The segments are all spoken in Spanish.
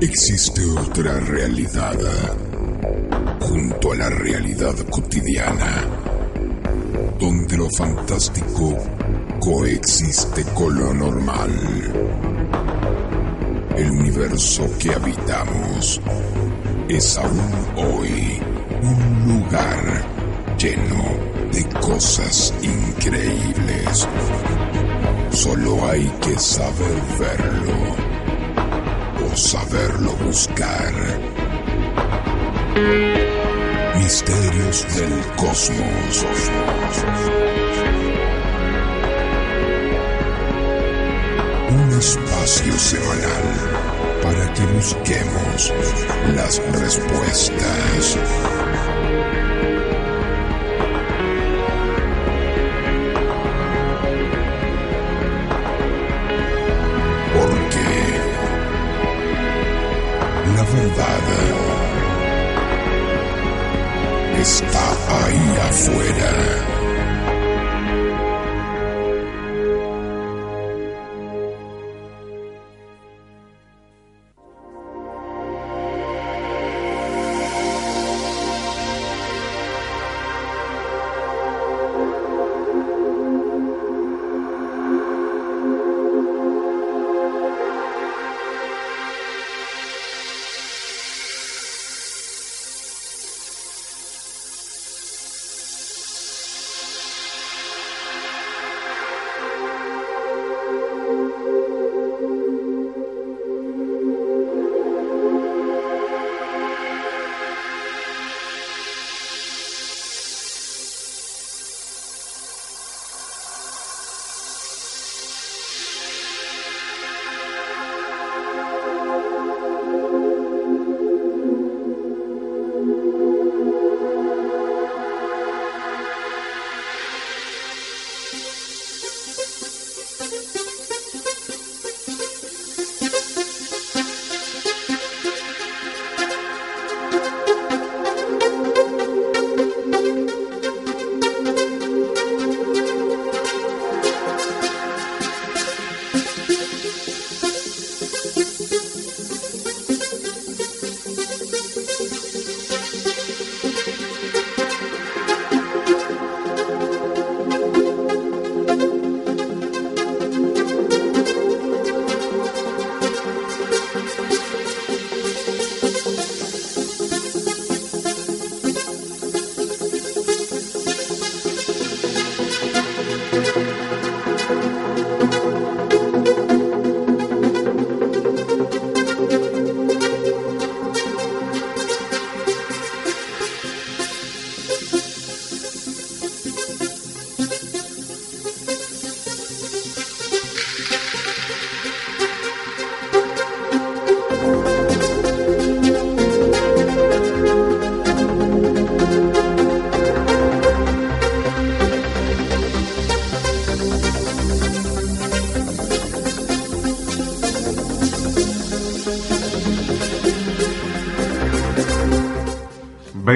Existe otra realidad junto a la realidad cotidiana, donde lo fantástico coexiste con lo normal. El universo que habitamos es aún hoy un lugar lleno de cosas increíbles. Solo hay que saber verlo saberlo buscar. Misterios del cosmos. Un espacio semanal para que busquemos las respuestas. Afuera.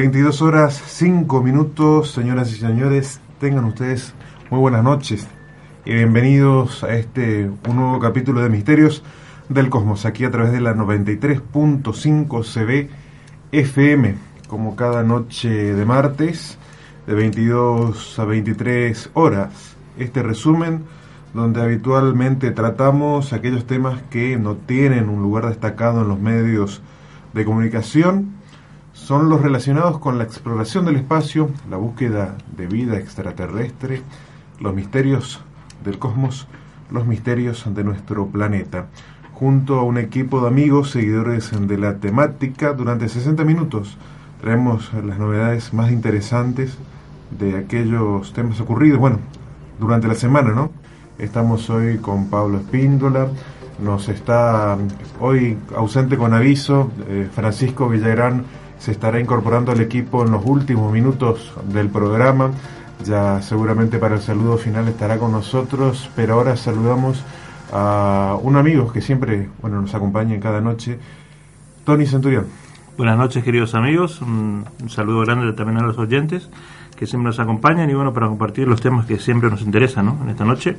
22 horas 5 minutos, señoras y señores, tengan ustedes muy buenas noches y bienvenidos a este un nuevo capítulo de Misterios del Cosmos, aquí a través de la 93.5 CB FM, como cada noche de martes, de 22 a 23 horas. Este resumen donde habitualmente tratamos aquellos temas que no tienen un lugar destacado en los medios de comunicación son los relacionados con la exploración del espacio, la búsqueda de vida extraterrestre, los misterios del cosmos, los misterios de nuestro planeta. Junto a un equipo de amigos, seguidores de la temática, durante 60 minutos traemos las novedades más interesantes de aquellos temas ocurridos, bueno, durante la semana, ¿no? Estamos hoy con Pablo Espíndola, nos está hoy ausente con aviso eh, Francisco Villagrán se estará incorporando al equipo en los últimos minutos del programa. Ya seguramente para el saludo final estará con nosotros, pero ahora saludamos a un amigo que siempre bueno, nos acompaña en cada noche, Tony Centurión. Buenas noches, queridos amigos. Un, saludo grande también a los oyentes que siempre nos acompañan y bueno, para compartir los temas que siempre nos interesan ¿no? en esta noche.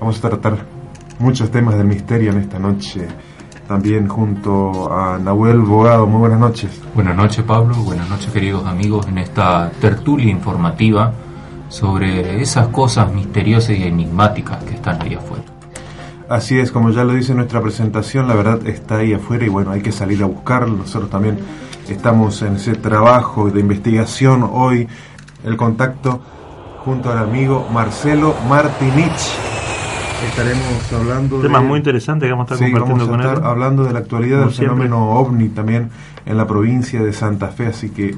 Vamos a tratar muchos temas del misterio en esta noche, también junto a Nahuel Bogado. Muy buenas noches. Buenas noches, Pablo. Buenas noches, queridos amigos, en esta tertulia informativa sobre esas cosas misteriosas y enigmáticas que están ahí afuera. Así es, como ya lo dice nuestra presentación, la verdad está ahí afuera y bueno, hay que salir a buscarlo. Nosotros también estamos en ese trabajo de investigación hoy, el contacto junto al amigo Marcelo Martinich. Estaremos hablando de... Temas muy interesantes que vamos a estar compartiendo vamos a estar hablando de la actualidad del fenómeno ovni también en la provincia de Santa Fe, así que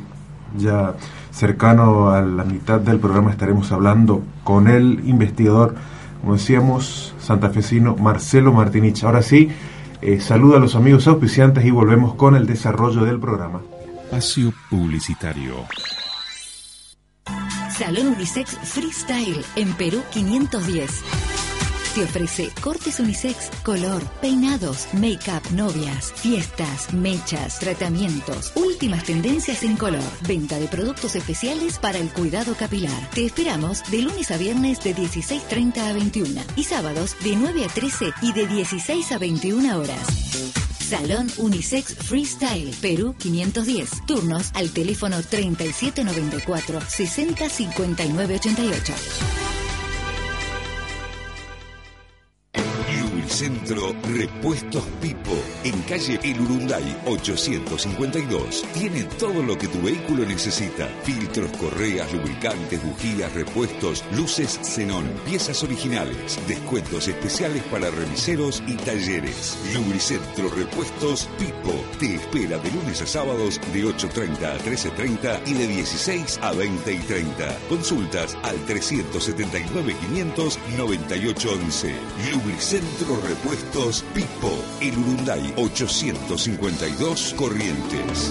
ya cercano a la mitad del programa estaremos hablando con el investigador como decíamos, santafesino Marcelo Martinich. Ahora sí, eh, saluda a los amigos auspiciantes y volvemos con el desarrollo del programa. Espacio Publicitario. Salón Unisex Freestyle en Perú 510 te ofrece cortes unisex, color, peinados, make-up, novias, fiestas, mechas, tratamientos, últimas tendencias en color, venta de productos especiales para el cuidado capilar. Te esperamos de lunes a viernes de 16.30 a 21 y sábados de 9 a 13 y de 16 a 21 horas. Salón Unisex Freestyle, Perú 510. Turnos al teléfono 3794 605988. Centro Repuestos Pipo, en calle El Urunday 852. Tiene todo lo que tu vehículo necesita. Filtros, correas, lubricantes, bujías, repuestos, luces xenón, piezas originales, descuentos especiales para remiseros y talleres. Lubricentro Repuestos Pipo te espera de lunes a sábados de 8.30 a 13.30 y de 16 a 20 y 30. Consultas al 379 500 9811. Lubricentro Repuestos Pipo, el Urunday 852 Corrientes.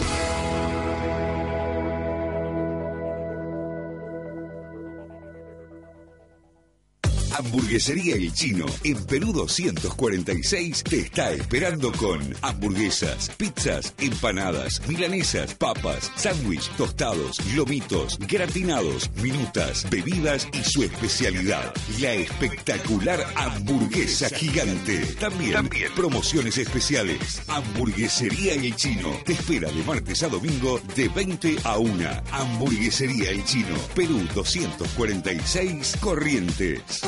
Hamburguesería El Chino, en Perú 246, te está esperando con hamburguesas, pizzas, empanadas, milanesas, papas, sándwich, tostados, lomitos, gratinados, minutas, bebidas y su especialidad, la espectacular hamburguesa gigante. También, También promociones especiales. Hamburguesería El Chino te espera de martes a domingo de 20 a 1. Hamburguesería El Chino, Perú 246, Corrientes.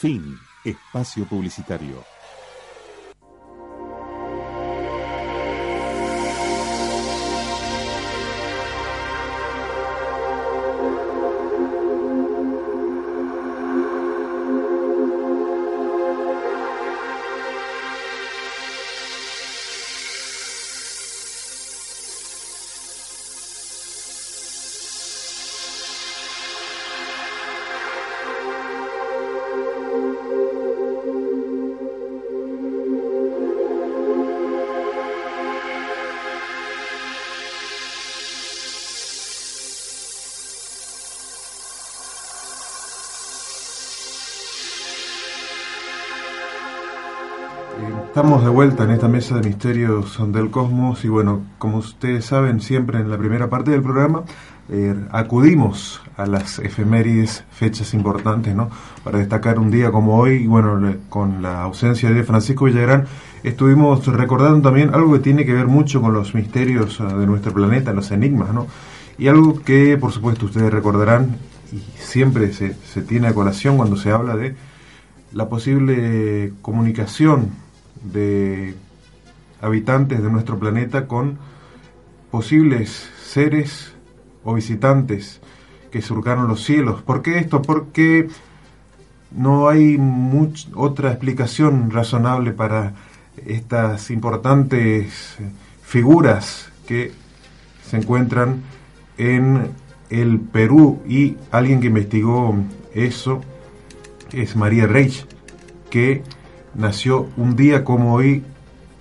Fin. Espacio Publicitario. Estamos de vuelta en esta mesa de misterios del cosmos y bueno, como ustedes saben, siempre en la primera parte del programa eh, acudimos a las efemérides, fechas importantes, ¿no? Para destacar un día como hoy y bueno, con la ausencia de Francisco Villagrán, estuvimos recordando también algo que tiene que ver mucho con los misterios ah, de nuestro planeta, los enigmas, ¿no? Y algo que por supuesto ustedes recordarán y siempre se, se tiene a colación cuando se habla de la posible comunicación de habitantes de nuestro planeta con posibles seres o visitantes que surcaron los cielos. ¿Por qué esto? Porque no hay otra explicación razonable para estas importantes figuras que se encuentran en el Perú y alguien que investigó eso es María Reich, que nació un día como hoy,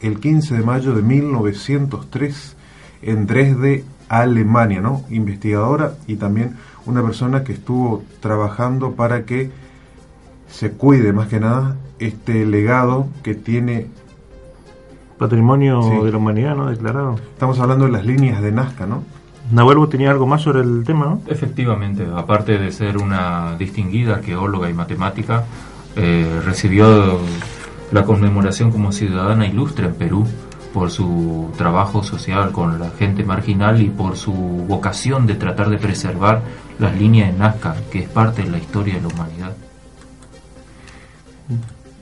el 15 de mayo de 1903, en Dresde, Alemania, ¿no? Investigadora y también una persona que estuvo trabajando para que se cuide más que nada este legado que tiene Patrimonio Sí. de la humanidad, ¿no? Declarado. Estamos hablando de las líneas de Nazca, ¿no? Nahuel, vos tenías algo más sobre el tema, ¿no? Efectivamente, aparte de ser una distinguida arqueóloga y matemática, eh, recibió la conmemoración como ciudadana ilustre en Perú por su trabajo social con la gente marginal y por su vocación de tratar de preservar las líneas de Nazca, que es parte de la historia de la humanidad.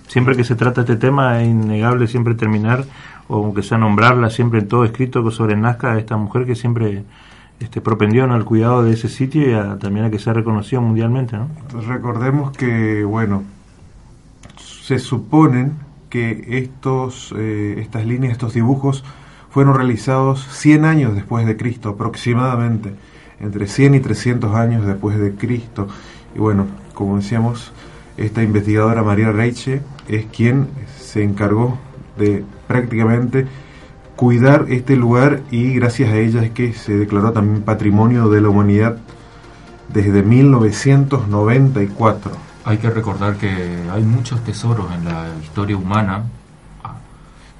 Siempre que se trata este tema es innegable siempre terminar, o aunque sea nombrarla siempre en todo escrito sobre Nazca, esta mujer que siempre este, propendió al cuidado de ese sitio y a- también a que sea reconocido mundialmente, ¿no? Recordemos que, bueno, se suponen que estos, eh, estas líneas, estos dibujos, fueron realizados 100 años después de Cristo, aproximadamente, entre 100 y 300 años después de Cristo. Y bueno, como decíamos, esta investigadora María Reiche es quien se encargó de prácticamente cuidar este lugar y gracias a ella es que se declaró también patrimonio de la humanidad desde 1994. Hay que recordar que hay muchos tesoros en la historia humana ah,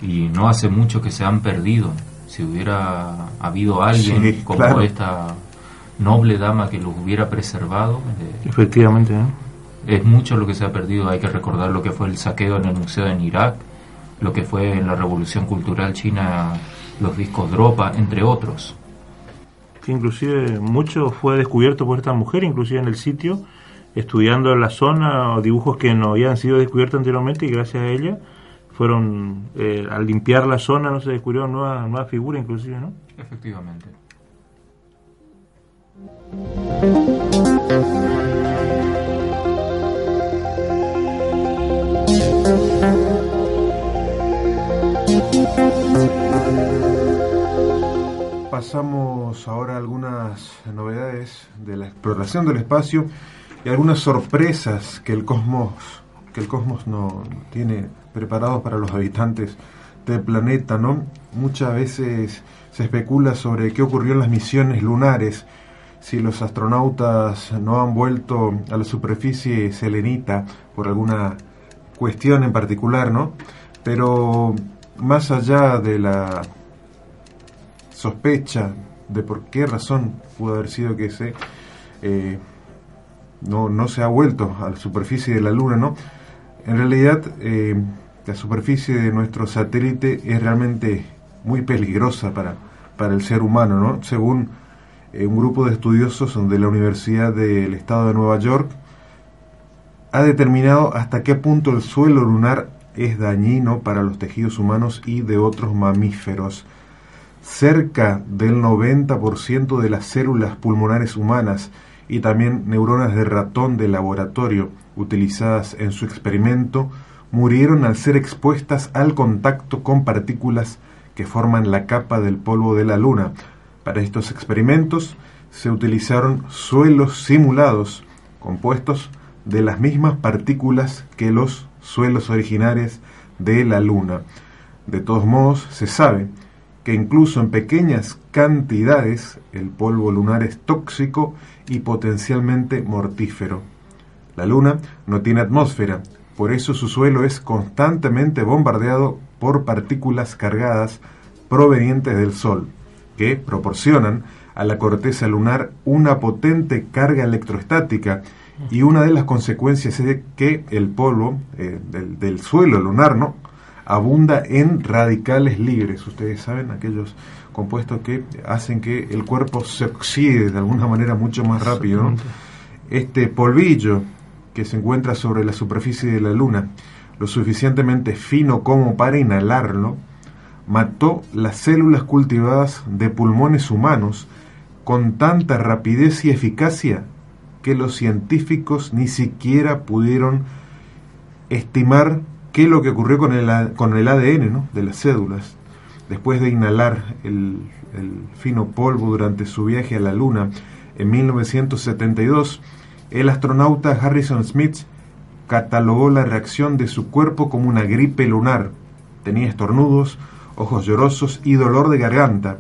y no hace mucho que se han perdido. Si hubiera habido alguien Sí, como claro. esta noble dama que los hubiera preservado, eh, Efectivamente, ¿no? es mucho lo que se ha perdido. Hay que recordar lo que fue el saqueo en el museo en Irak, lo que fue en la revolución cultural china, los discos Dropa, entre otros. que inclusive mucho fue descubierto por esta mujer, inclusive en el sitio, estudiando la zona, o dibujos que no habían sido descubiertos anteriormente y gracias a ella fueron, eh, al limpiar la zona, no se descubrió nueva, nueva figura inclusive, ¿no? Efectivamente. Pasamos ahora a algunas novedades de la exploración del espacio y algunas sorpresas que el cosmos que el cosmos no tiene preparados para los habitantes del planeta, ¿no? Muchas veces se especula sobre qué ocurrió en las misiones lunares, si los astronautas no han vuelto a la superficie selenita por alguna cuestión en particular, ¿no? Pero más allá de la sospecha de por qué razón pudo haber sido que se eh, no, no se ha vuelto a la superficie de la Luna, ¿no? En realidad, eh, la superficie de nuestro satélite es realmente muy peligrosa para, para el ser humano, ¿no? Según eh, un grupo de estudiosos de la Universidad del Estado de Nueva York, ha determinado hasta qué punto el suelo lunar es dañino para los tejidos humanos y de otros mamíferos. Cerca del 90% de las células pulmonares humanas y también neuronas de ratón de laboratorio utilizadas en su experimento murieron al ser expuestas al contacto con partículas que forman la capa del polvo de la Luna. Para estos experimentos se utilizaron suelos simulados compuestos de las mismas partículas que los suelos originales de la Luna. De todos modos, se sabe que incluso en pequeñas cantidades el polvo lunar es tóxico y potencialmente mortífero. La Luna no tiene atmósfera, por eso su suelo es constantemente bombardeado por partículas cargadas provenientes del Sol, que proporcionan a la corteza lunar una potente carga electrostática y una de las consecuencias es que el polvo eh, del, del suelo lunar no abunda en radicales libres. Ustedes saben, aquellos compuestos que hacen que el cuerpo se oxide de alguna manera mucho más rápido. ¿no? Este polvillo que se encuentra sobre la superficie de la Luna, lo suficientemente fino como para inhalarlo, mató las células cultivadas de pulmones humanos con tanta rapidez y eficacia que los científicos ni siquiera pudieron estimar qué es lo que ocurrió con el, con el ADN ¿no? de las células. Después de inhalar el, fino polvo durante su viaje a la Luna en 1972, el astronauta Harrison Smith catalogó la reacción de su cuerpo como una gripe lunar. Tenía estornudos, ojos llorosos y dolor de garganta.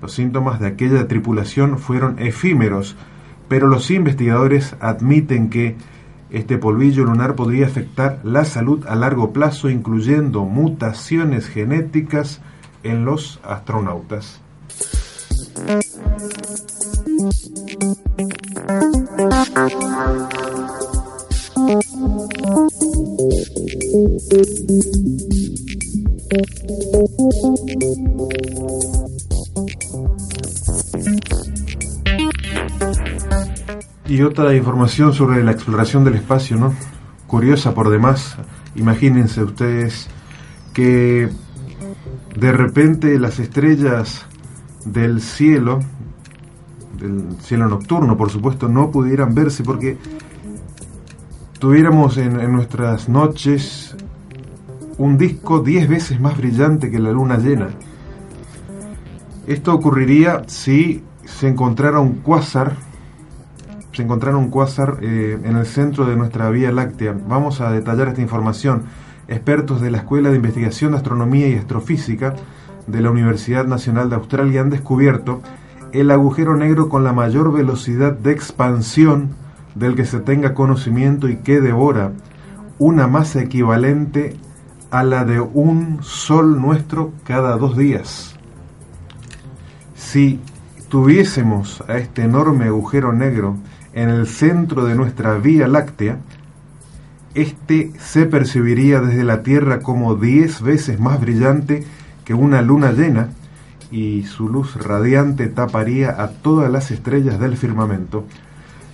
Los síntomas de aquella tripulación fueron efímeros, pero los investigadores admiten que Este polvillo lunar podría afectar la salud a largo plazo, incluyendo mutaciones genéticas en los astronautas. Y otra información sobre la exploración del espacio, ¿no? Curiosa por demás. Imagínense ustedes que de repente las estrellas del cielo, del cielo nocturno, por supuesto, no pudieran verse porque tuviéramos en, nuestras noches un disco 10 veces más brillante que la luna llena. Esto ocurriría si se encontrara un cuásar, se encontrara un cuásar eh, en el centro de nuestra Vía Láctea. Vamos a detallar esta información. Expertos de la Escuela de Investigación de Astronomía y Astrofísica de la Universidad Nacional de Australia han descubierto el agujero negro con la mayor velocidad de expansión del que se tenga conocimiento y que devora una masa equivalente a la de un sol nuestro cada dos días. Si tuviésemos a este enorme agujero negro en el centro de nuestra Vía Láctea, este se percibiría desde la Tierra como 10 veces más brillante que una luna llena y su luz radiante taparía a todas las estrellas del firmamento.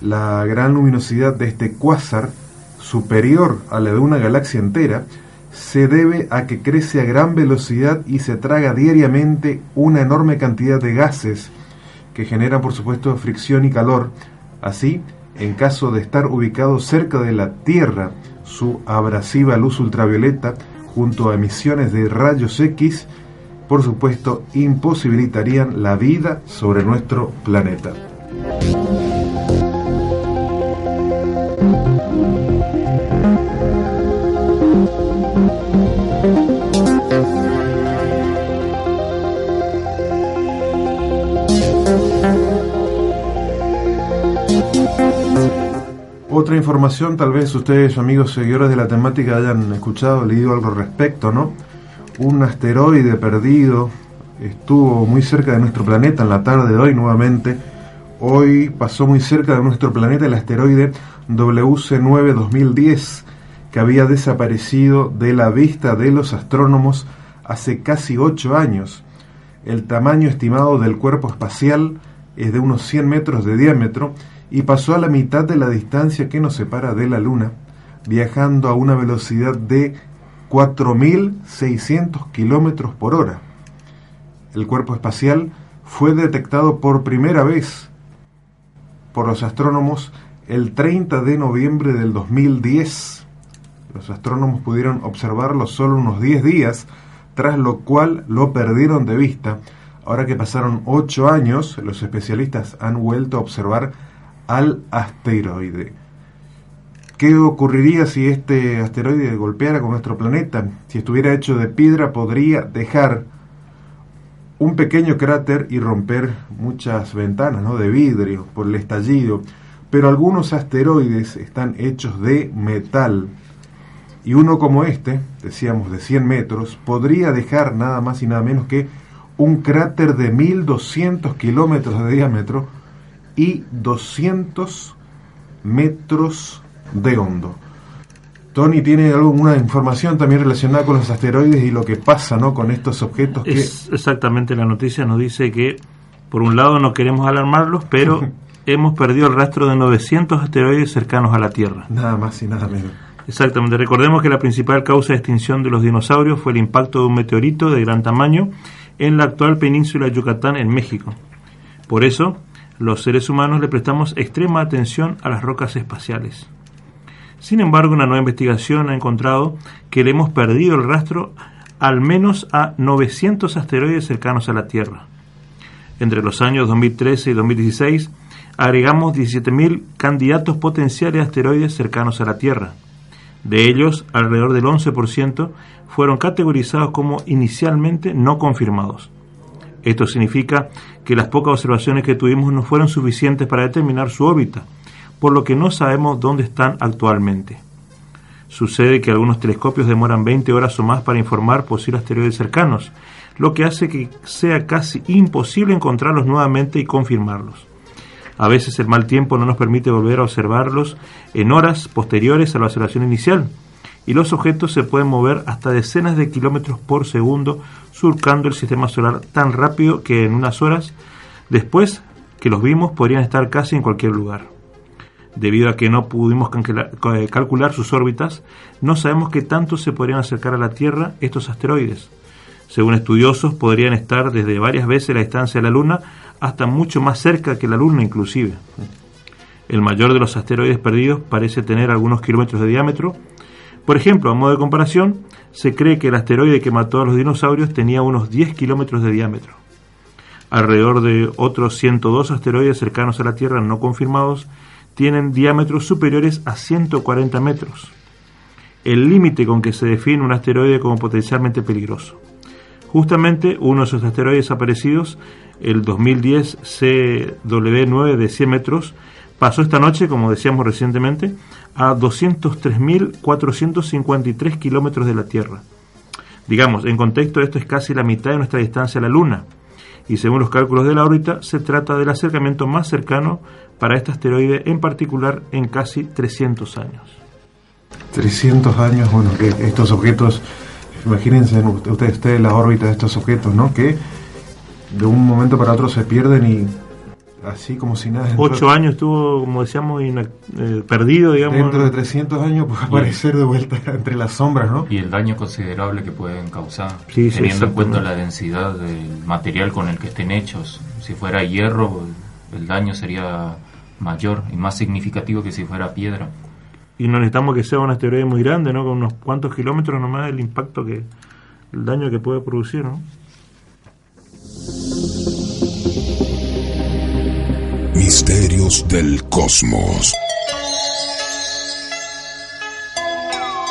La gran luminosidad de este cuásar, superior a la de una galaxia entera, se debe a que crece a gran velocidad y se traga diariamente una enorme cantidad de gases que generan por supuesto fricción y calor. Así, en caso de estar ubicado cerca de la Tierra, su abrasiva luz ultravioleta junto a emisiones de rayos X, por supuesto, imposibilitarían la vida sobre nuestro planeta. Otra información, tal vez ustedes, amigos seguidores de la temática, hayan escuchado, leído algo al respecto, ¿no? Un asteroide perdido estuvo muy cerca de nuestro planeta en la tarde de hoy nuevamente. Hoy pasó muy cerca de nuestro planeta el asteroide WC9 2010, que había desaparecido de la vista de los astrónomos hace casi 8 años. El tamaño estimado del cuerpo espacial es de unos 100 metros de diámetro y pasó a la mitad de la distancia que nos separa de la Luna, viajando a una velocidad de 4.600 kilómetros por hora. El cuerpo espacial fue detectado por primera vez por los astrónomos el 30 de noviembre del 2010. Los astrónomos pudieron observarlo solo unos 10 días, tras lo cual lo perdieron de vista. Ahora que pasaron 8 años, los especialistas han vuelto a observar al asteroide. ¿Qué ocurriría si este asteroide golpeara con nuestro planeta? Si estuviera hecho de piedra podría dejar un pequeño cráter y romper muchas ventanas ¿no? de vidrio por el estallido. Pero algunos asteroides están hechos de metal. Y uno como este, decíamos de 100 metros, podría dejar nada más y nada menos que un cráter de 1200 kilómetros de diámetro y 200 metros de hondo. Tony tiene alguna información también relacionada con los asteroides y lo que pasa ¿no? con estos objetos. Que... Es exactamente la noticia nos dice que por un lado no queremos alarmarlos, pero hemos perdido el rastro de 900 asteroides cercanos a la Tierra. Nada más y nada menos. Exactamente. Recordemos que la principal causa de extinción de los dinosaurios fue el impacto de un meteorito de gran tamaño en la actual península de Yucatán, en México. Por eso, los seres humanos le prestamos extrema atención a las rocas espaciales. Sin embargo, una nueva investigación ha encontrado que le hemos perdido el rastro al menos a 900 asteroides cercanos a la Tierra. Entre los años 2013 y 2016, agregamos 17.000 candidatos potenciales a asteroides cercanos a la Tierra. De ellos, alrededor del 11% fueron categorizados como inicialmente no confirmados. Esto significa que las pocas observaciones que tuvimos no fueron suficientes para determinar su órbita, por lo que no sabemos dónde están actualmente. Sucede que algunos telescopios demoran 20 horas o más para informar posibles asteroides cercanos, lo que hace que sea casi imposible encontrarlos nuevamente y confirmarlos. A veces el mal tiempo no nos permite volver a observarlos en horas posteriores a la observación inicial, y los objetos se pueden mover hasta decenas de kilómetros por segundo surcando el sistema solar tan rápido que en unas horas después que los vimos podrían estar casi en cualquier lugar. Debido a que no pudimos eh, calcular sus órbitas, no sabemos qué tanto se podrían acercar a la Tierra estos asteroides. Según estudiosos, podrían estar desde varias veces la distancia de la Luna hasta mucho más cerca que la Luna inclusive. El mayor de los asteroides perdidos parece tener algunos kilómetros de diámetro. Por ejemplo, a modo de comparación, se cree que el asteroide que mató a los dinosaurios tenía unos 10 kilómetros de diámetro. Alrededor de otros 102 asteroides cercanos a la Tierra no confirmados tienen diámetros superiores a 140 metros, el límite con que se define un asteroide como potencialmente peligroso. Justamente uno de esos asteroides aparecidos, el 2010 CW9 de 100 metros, pasó esta noche, como decíamos recientemente, a 203.453 kilómetros de la Tierra. Digamos, en contexto, esto es casi la mitad de nuestra distancia a la Luna, y según los cálculos de la órbita, se trata del acercamiento más cercano para este asteroide, en particular en casi 300 años. 300 años, bueno, que estos objetos imagínense ustedes, ustedes la órbita de estos objetos, ¿no? Que de un momento para otro se pierden y así como si nada. Ocho años estuvo, como decíamos, eh, perdido, digamos. Dentro de 300 años puede aparecer de vuelta entre las sombras, ¿no? Y el daño considerable que pueden causar, teniendo en cuenta la densidad del material con el que estén hechos. Si fuera hierro, el daño sería mayor y más significativo que si fuera piedra y no necesitamos que sea un asteroide muy grande, ¿no? Con unos cuantos kilómetros nomás el impacto que, el daño que puede producir, ¿no? Misterios del Cosmos.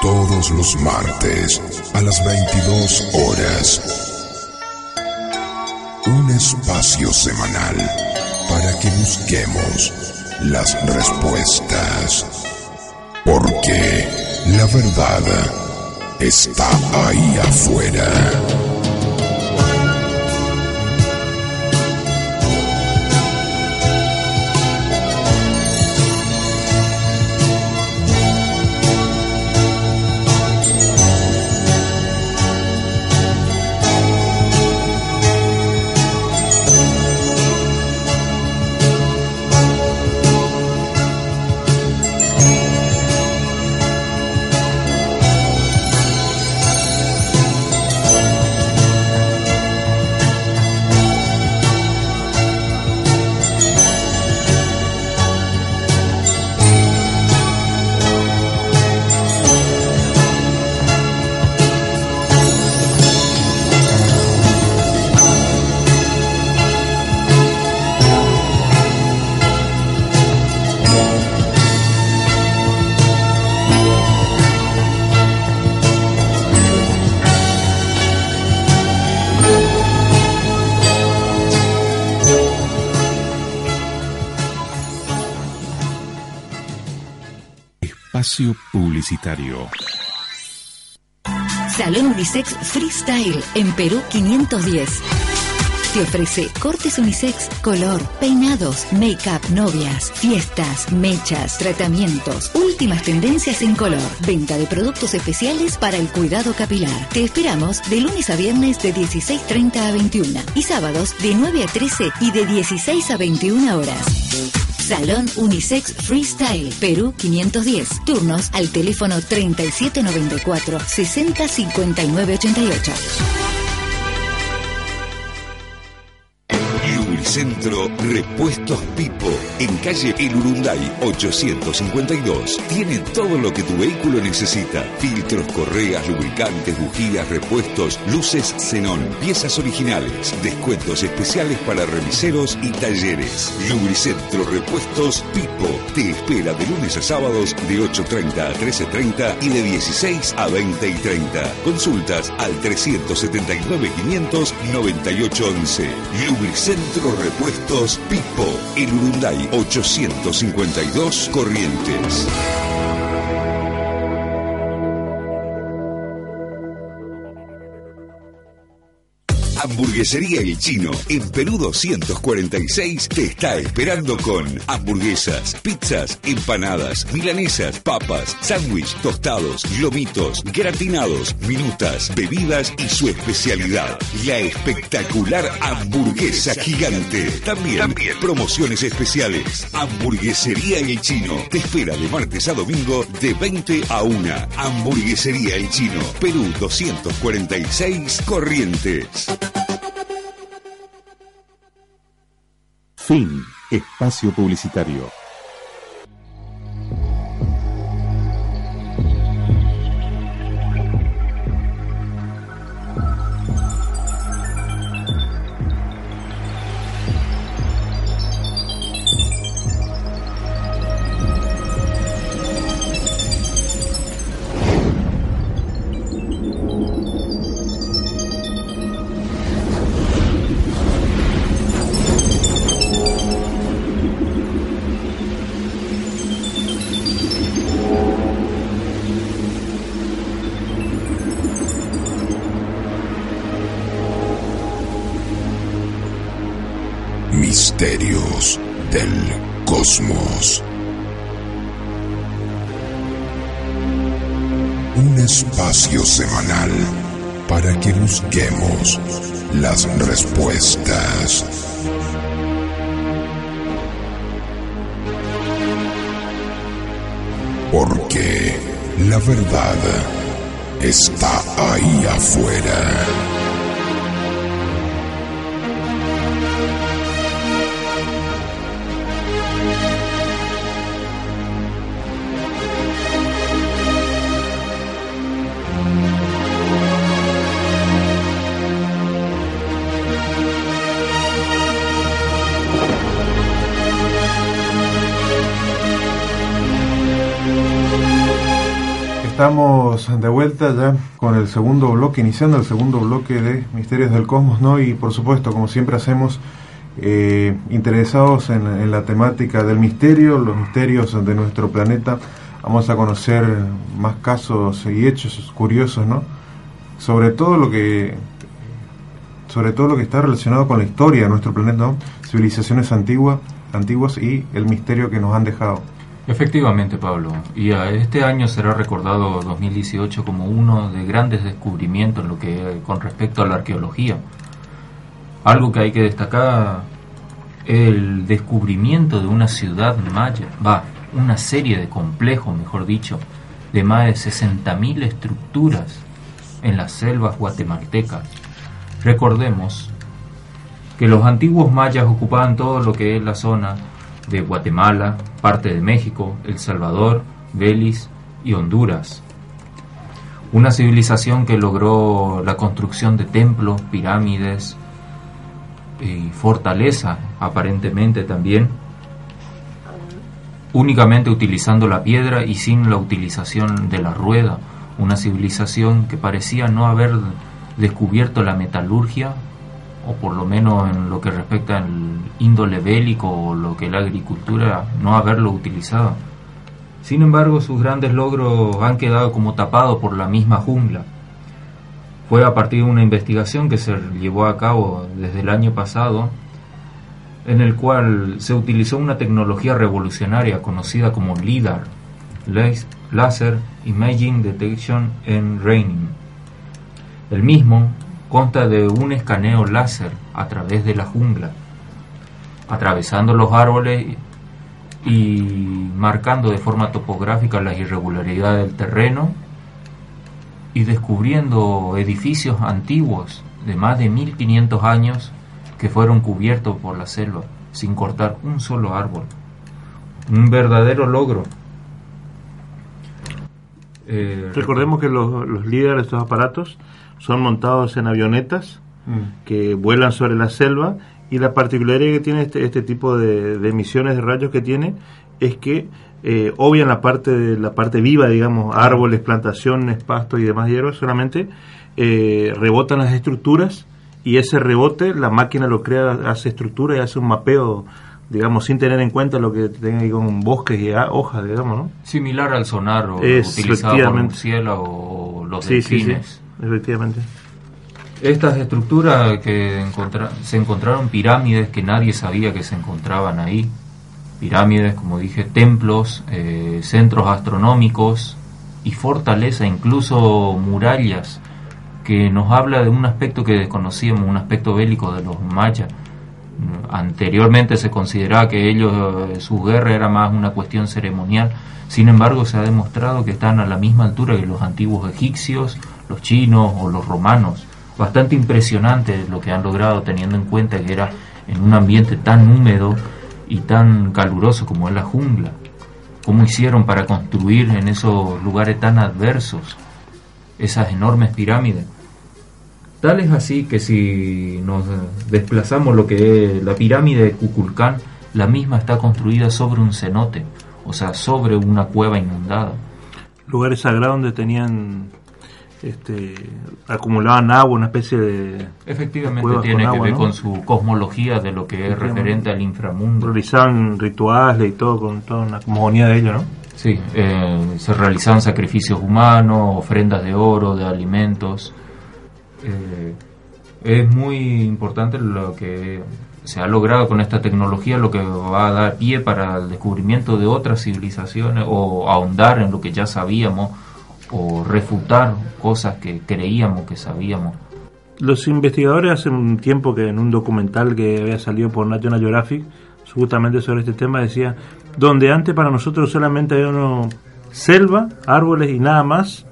Todos los martes a las 22 horas. Un espacio semanal para que busquemos las respuestas porque la verdad está ahí afuera. Publicitario. Salón Unisex Freestyle en Perú 510. Te ofrece cortes unisex, color, peinados, make-up, novias, fiestas, mechas, tratamientos, últimas tendencias en color, venta de productos especiales para el cuidado capilar. Te esperamos de lunes a viernes de 16.30 a 21 y sábados de 9 a 13 y de 16 a 21 horas. Salón Unisex Freestyle, Perú 510. Turnos al teléfono 3794 605988. Centro Repuestos Pipo, en calle El Urunday 852. Tiene todo lo que tu vehículo necesita. Filtros, correas, lubricantes, bujías, repuestos, luces xenón, piezas originales, descuentos especiales para remiseros y talleres. Lubricentro Repuestos Pipo te espera de lunes a sábados de 8.30 a 13.30 y de 16 a 20 y 30. Consultas al 379 500 9811. Lubricentro Repuestos Pipo, en Urunday 852 Corrientes. Hamburguesería El Chino, en Perú 246, te está esperando con hamburguesas, pizzas, empanadas, milanesas, papas, sándwich, tostados, lomitos, gratinados, minutas, bebidas y su especialidad, la espectacular hamburguesa gigante. También, También promociones especiales. Hamburguesería El Chino te espera de martes a domingo de 20 a 1. Hamburguesería El Chino, Perú 246, Corrientes. Fin. Espacio publicitario. Para que busquemos las respuestas. Porque la verdad está ahí afuera. De vuelta ya con el segundo bloque, iniciando el segundo bloque de Misterios del Cosmos, ¿no? Y por supuesto, como siempre hacemos, eh, interesados en, en la temática del misterio, los misterios de nuestro planeta, vamos a conocer más casos y hechos curiosos, ¿no? Sobre todo lo que sobre todo lo que está relacionado con la historia de nuestro planeta, ¿no? civilizaciones antiguas, antiguas y el misterio que nos han dejado. Efectivamente, Pablo. Y a este año será recordado 2018 como uno de grandes descubrimientos en lo que con respecto a la arqueología. Algo que hay que destacar el descubrimiento de una ciudad maya, va, una serie de complejos, mejor dicho, de más de 60.000 estructuras en las selvas guatemaltecas. Recordemos que los antiguos mayas ocupaban todo lo que es la zona de Guatemala, parte de México, El Salvador, Belice y Honduras. Una civilización que logró la construcción de templos, pirámides y fortaleza, aparentemente también, únicamente utilizando la piedra y sin la utilización de la rueda. Una civilización que parecía no haber descubierto la metalurgia o por lo menos en lo que respecta al índole bélico o lo que la agricultura, no haberlo utilizado. Sin embargo, sus grandes logros han quedado como tapados por la misma jungla. Fue a partir de una investigación que se llevó a cabo desde el año pasado, en el cual se utilizó una tecnología revolucionaria conocida como LIDAR, Laser Imaging Detection and Raining. El mismo consta de un escaneo láser a través de la jungla, atravesando los árboles y marcando de forma topográfica las irregularidades del terreno y descubriendo edificios antiguos de más de 1500 años que fueron cubiertos por la selva sin cortar un solo árbol. Un verdadero logro. Eh, Recordemos que los, los líderes de estos aparatos son montados en avionetas mm. que vuelan sobre la selva y la particularidad que tiene este, este tipo de, de, emisiones de rayos que tiene es que eh, obvian la parte de, la parte viva, digamos, árboles, plantaciones, pastos y demás hierbas, solamente eh, rebotan las estructuras y ese rebote la máquina lo crea, hace estructura y hace un mapeo digamos, sin tener en cuenta lo que tenga ahí con bosques y hojas, digamos, ¿no? Similar al sonar o Es, utilizado por murciélagos o los Sí, sí, sí. Efectivamente. Estas estructuras que encontra- se encontraron pirámides que nadie sabía que se encontraban ahí. Pirámides, como dije, templos, eh, centros astronómicos y fortaleza, incluso murallas, que nos habla de un aspecto que desconocíamos, un aspecto bélico de los mayas. Anteriormente se consideraba que ellos, eh, su guerra era más una cuestión ceremonial. Sin embargo, se ha demostrado que están a la misma altura que los antiguos egipcios, los chinos o los romanos. Bastante impresionante lo que han logrado teniendo en cuenta que era en un ambiente tan húmedo y tan caluroso como es la jungla. ¿Cómo hicieron para construir en esos lugares tan adversos esas enormes pirámides? Tal es así que si nos desplazamos lo que es la pirámide de Kukulcán, la misma está construida sobre un cenote, o sea, sobre una cueva inundada. Lugares sagrados donde tenían, este, acumulaban agua, una especie de... Efectivamente tiene que ver ¿no? con su cosmología de lo que es referente al inframundo. realizaban rituales y todo, con toda una cosmogonía de ello, ¿no? Sí, eh, se realizaban sacrificios humanos, ofrendas de oro, de alimentos. Eh, es muy importante lo que se ha logrado con esta tecnología, lo que va a dar pie para el descubrimiento de otras civilizaciones o ahondar en lo que ya sabíamos o refutar cosas que creíamos que sabíamos. Los investigadores hace un tiempo que en un documental que había salido por National Geographic, justamente sobre este tema, decía, donde antes para nosotros solamente había una selva, árboles y nada más,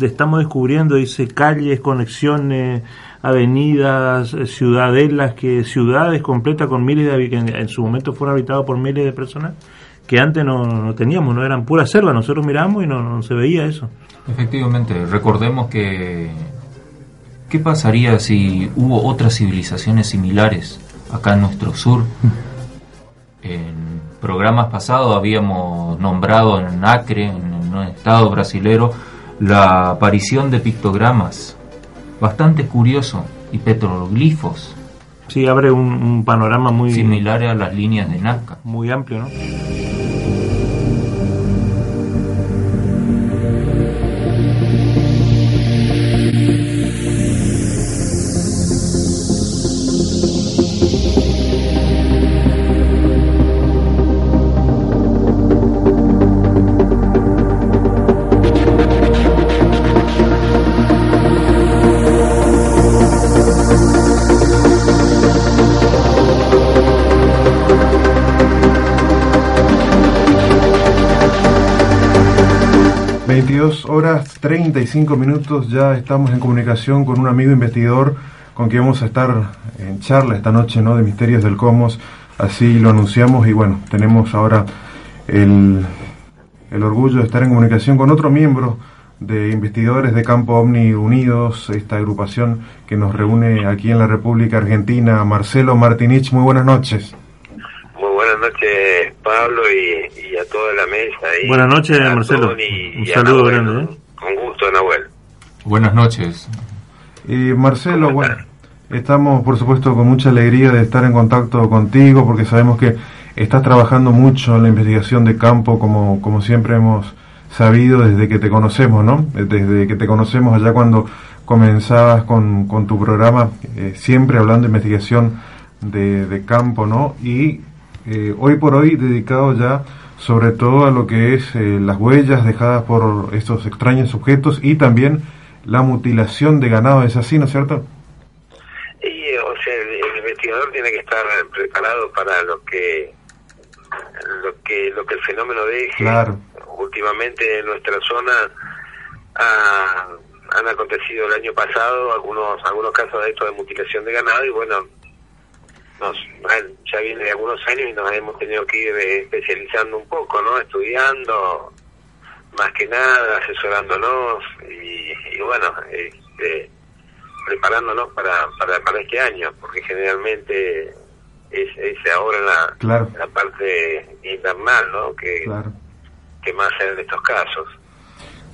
estamos descubriendo, dice, calles, conexiones, avenidas, eh, ciudadelas, que ciudades completas con miles de que en, en su momento fueron habitadas por miles de personas, que antes no, no teníamos, no eran pura selva, nosotros miramos y no, no se veía eso. Efectivamente, recordemos que ¿qué pasaría si hubo otras civilizaciones similares acá en nuestro sur? En programas pasados habíamos nombrado en Acre, en un estado brasilero, la aparición de pictogramas, bastante curioso, y petroglifos, Sí, abre un, un panorama muy, similares a las líneas de Nazca. muy amplio, ¿no? 35 minutos, ya estamos en comunicación con un amigo investigador con quien vamos a estar en charla esta noche ¿no? de Misterios del Cosmos, así lo anunciamos y bueno, tenemos ahora el, el orgullo de estar en comunicación con otro miembro de investigadores de Campo OVNI Unidos, esta agrupación que nos reúne aquí en la República Argentina, Marcelo Martinich, muy buenas noches. Muy buenas noches, Pablo, y, y a toda la mesa. Y Buenas noches, a Marcelo. Tony Un y a saludo grande, ¿eh? Gusto, Nahuel. Buenas noches. Y Marcelo, ¿Cómo bueno, estamos por supuesto con mucha alegría de estar en contacto contigo porque sabemos que estás trabajando mucho en la investigación de campo como, como siempre hemos sabido desde que te conocemos, ¿no? Desde que te conocemos allá cuando comenzabas con, con tu programa, eh, siempre hablando de investigación de, de campo, ¿no? Y eh, hoy por hoy dedicado ya sobre todo a lo que es eh, las huellas dejadas por estos extraños objetos y también la mutilación de ganado, ¿es así, no es cierto? Y, o sea, el, el investigador tiene que estar preparado para lo que lo que lo que el fenómeno deje. Claro. Últimamente en nuestra zona ha- han acontecido el año pasado algunos algunos casos de esto de mutilación de ganado y bueno, nos ya viene de algunos años y nos hemos tenido que ir eh, especializando un poco, ¿no? Estudiando, más que nada, asesorándonos y, y bueno, este, preparándonos para, para, para este año, porque generalmente es, es ahora la, Claro. la parte invernal, ¿no? Que, Claro. que más dan estos casos.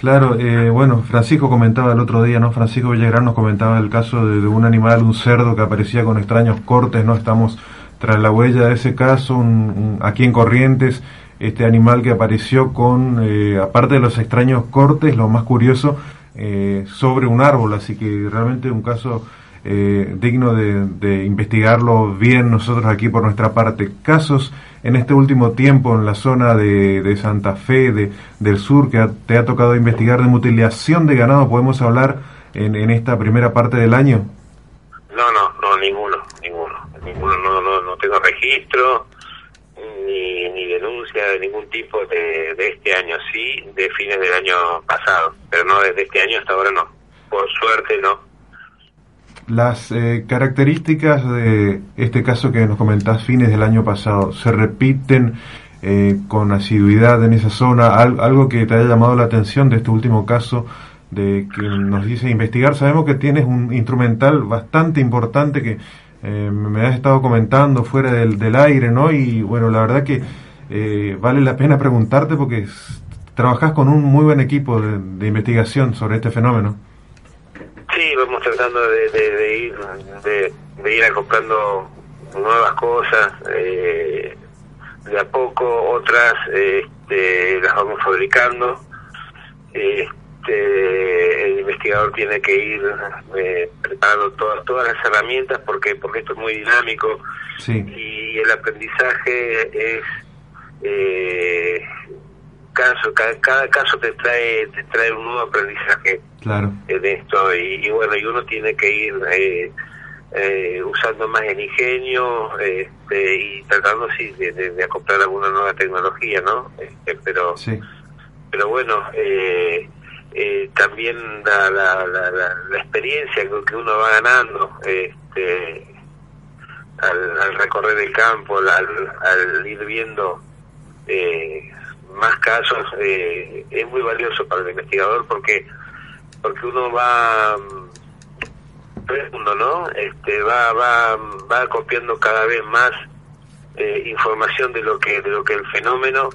Claro, eh, bueno, Francisco comentaba el otro día, ¿no? Francisco Villagrán nos comentaba el caso de, un animal, un cerdo que aparecía con extraños cortes, ¿no? Estamos tras la huella de ese caso, un, aquí en Corrientes, este animal que apareció con, eh, aparte de los extraños cortes, lo más curioso, eh, sobre un árbol, así que realmente un caso eh, digno de, investigarlo bien nosotros aquí por nuestra parte. Casos en este último tiempo en la zona de, de Santa Fe, de, del sur, que te ha tocado investigar de mutilación de ganado, ¿podemos hablar en, en esta primera parte del año? No, no, no, ninguno, ninguno, ninguno, no, no, no tengo registro, ni, ni denuncia de ningún tipo de, de este año, sí, de fines del año pasado, pero no desde este año hasta ahora no, por suerte no. Las eh, características de este caso que nos comentás fines del año pasado, ¿se repiten eh, con asiduidad en esa zona? ¿Al, ¿Algo que te haya llamado la atención de este último caso de que nos dice investigar? Sabemos que tienes un instrumental bastante importante que eh, me has estado comentando fuera del, del, aire, ¿no? Y bueno, la verdad que eh, vale la pena preguntarte porque trabajas con un muy buen equipo de, de, investigación sobre este fenómeno. Sí, vamos tratando de, de, de ir de, ir comprando nuevas cosas, eh, de a poco otras este, las vamos fabricando. Este, el investigador tiene que ir eh, preparando todas todas las herramientas porque porque esto es muy dinámico sí. y el aprendizaje es eh, caso cada, cada, caso te trae te trae un nuevo aprendizaje claro. en esto y, y bueno y uno tiene que ir eh, eh, usando más el ingenio este, y tratando sí de, de, de, acoplar alguna nueva tecnología no este, pero sí. pero bueno eh, eh, también la, la, la, la, experiencia que uno va ganando este, al, al recorrer el campo, al, al ir viendo eh, más casos, eh, es muy valioso para el investigador porque porque uno va ¿no? Este, va va va copiando cada vez más eh, información de lo que de lo que el fenómeno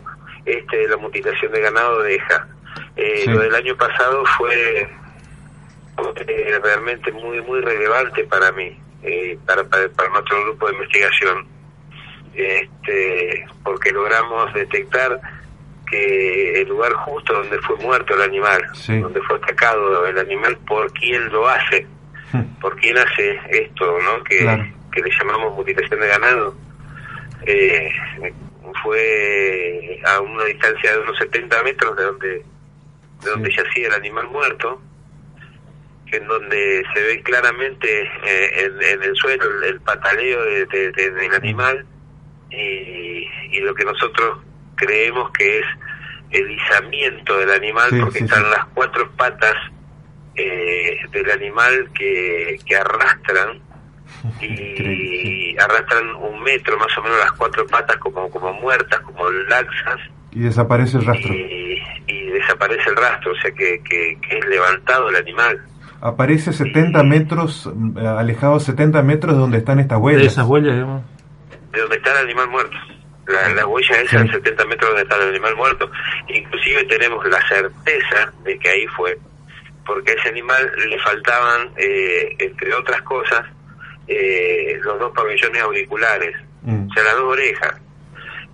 este de la mutilación de ganado deja eh, sí. Lo del año pasado fue eh, realmente muy muy relevante para mí, eh, para, para, para, nuestro grupo de investigación, este, porque logramos detectar que el lugar justo donde fue muerto el animal, sí. donde fue atacado el animal, por quién lo hace, por quién hace esto, ¿no? Que, claro. que le llamamos mutilación de ganado. Eh, fue a una distancia de unos 70 metros de donde de donde sí. yacía el animal muerto, en donde se ve claramente eh, en, en, el suelo el, el pataleo de, de, de, del animal y, y, lo que nosotros creemos que es el izamiento del animal, sí, porque sí, están las cuatro patas eh, del animal que, que arrastran y arrastran un metro más o menos las cuatro patas como, como muertas, como laxas. Y desaparece el rastro. Y, y desaparece el rastro, o sea que, que, que, es levantado el animal. Aparece 70 metros, eh, alejado 70 metros de donde están estas huellas. De esas huellas, digamos. De donde está el animal muerto. La, la huella esa, sí. 70 metros donde está el animal muerto. Inclusive tenemos la certeza de que ahí fue, porque a ese animal le faltaban, eh, entre otras cosas, eh, los dos pabellones auriculares, mm. o sea, las dos orejas.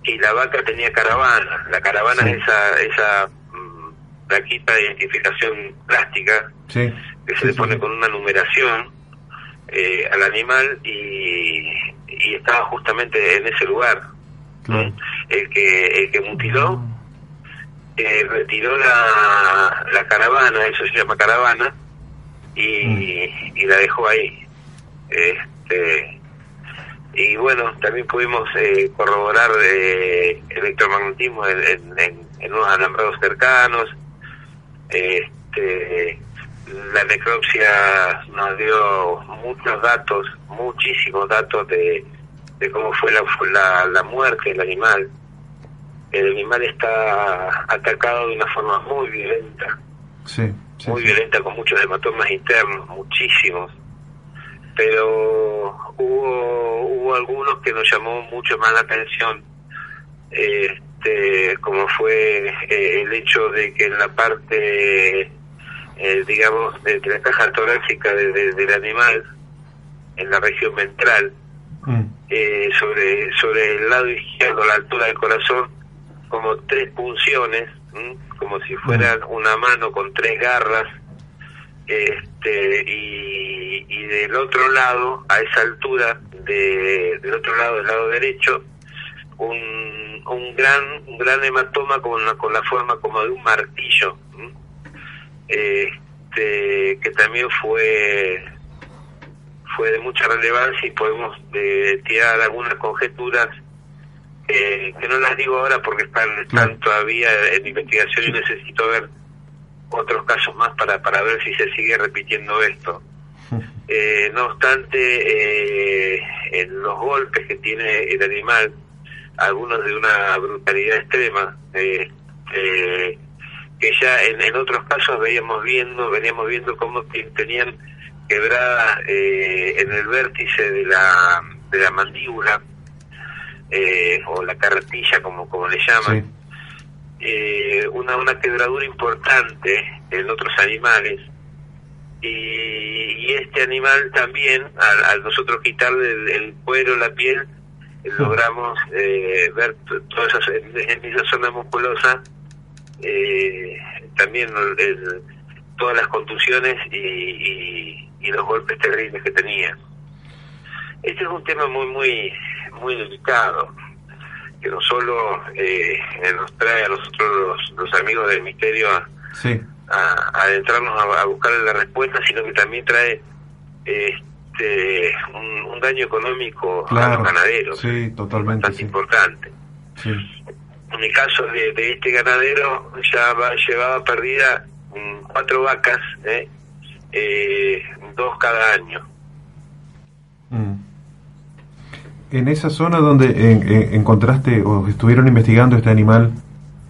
Y la vaca tenía caravana. La caravana sí. es esa, esa mm, plaquita de identificación plástica sí. que se le pone con una numeración eh, al animal y, y, estaba justamente en ese lugar. Claro. El que el que mutiló eh, retiró la, la caravana, eso se llama caravana, y, mm. y la dejó ahí. Este, y bueno, también pudimos eh, corroborar eh, electromagnetismo en, en, en, unos alambrados cercanos. Este, la necropsia nos dio muchos datos, muchísimos datos de, de cómo fue la, la, la muerte del animal. El animal está atacado de una forma muy violenta. Sí, sí, muy sí. violenta, con muchos hematomas internos, muchísimos pero hubo hubo algunos que nos llamó mucho más la atención este como fue eh, el hecho de que en la parte, eh, digamos, de, la caja torácica del animal, en la región ventral, mm. Eh, sobre, sobre el lado izquierdo, a la altura del corazón, como tres punciones, como si fueran mm. una mano con tres garras, este, y, y del otro lado, a esa altura, de, del otro lado, del lado derecho, un, un gran un gran hematoma con la, con la forma como de un martillo este, que también fue fue de mucha relevancia y podemos eh, tirar algunas conjeturas eh, que no las digo ahora porque están, están todavía en investigación y necesito ver otros casos más para, para ver si se sigue repitiendo esto. Eh, no obstante, en los golpes que tiene el animal, algunos de una brutalidad extrema, eh, eh, que ya en, en, otros casos veíamos viendo, veníamos viendo cómo tenían quebrada eh, en el vértice de la, de la mandíbula, o la carretilla como, como le llaman, una, una quebradura importante en otros animales. Y, este animal también, al, nosotros quitarle el cuero, la piel, logramos eh, ver todas esas, en, esa zona musculosa eh, también todas las contusiones y, los golpes terribles que tenía. Este es un tema muy, muy, muy delicado, que no solo eh, nos trae a nosotros los, amigos del misterio a, a, adentrarnos a, a buscar la respuesta, sino que también trae este, un, daño económico a los ganaderos. Sí, totalmente. Bastante importante. En el caso de, este ganadero, ya llevaba perdida cuatro vacas, ¿eh? Eh, dos cada año. Mm. En esa zona donde encontraste o estuvieron investigando este animal,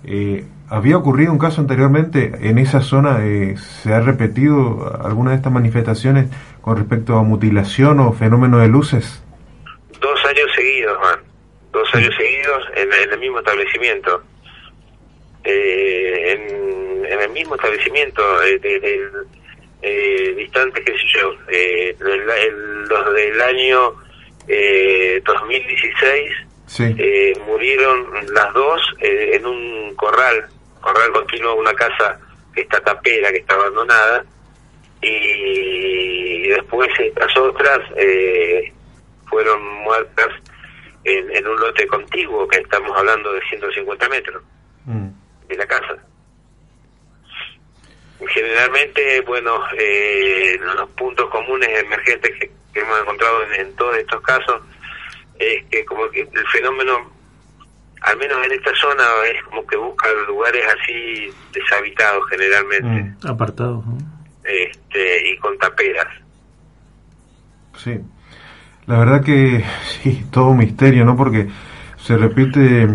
eh, ¿había ocurrido un caso anteriormente? ¿En esa zona se ha repetido alguna de estas manifestaciones con respecto a mutilación o fenómeno de luces? Dos años seguidos, man. Dos años seguidos en, el mismo establecimiento. Eh, en, el mismo establecimiento, eh, eh, distante, qué sé yo, eh, los del año 2016 murieron las dos en un corral, corral continuo, una casa que está tapera, que está abandonada, y después estas otras eh, fueron muertas en, un lote contiguo, que estamos hablando de 150 metros mm. de la casa. Generalmente, bueno, eh, los puntos comunes emergentes que, hemos encontrado en, todos estos casos es que como que el fenómeno, al menos en esta zona, es como que busca lugares así deshabitados generalmente. Mm, apartados este, y con taperas. Sí, la verdad que sí, todo un misterio, ¿no? Porque se repite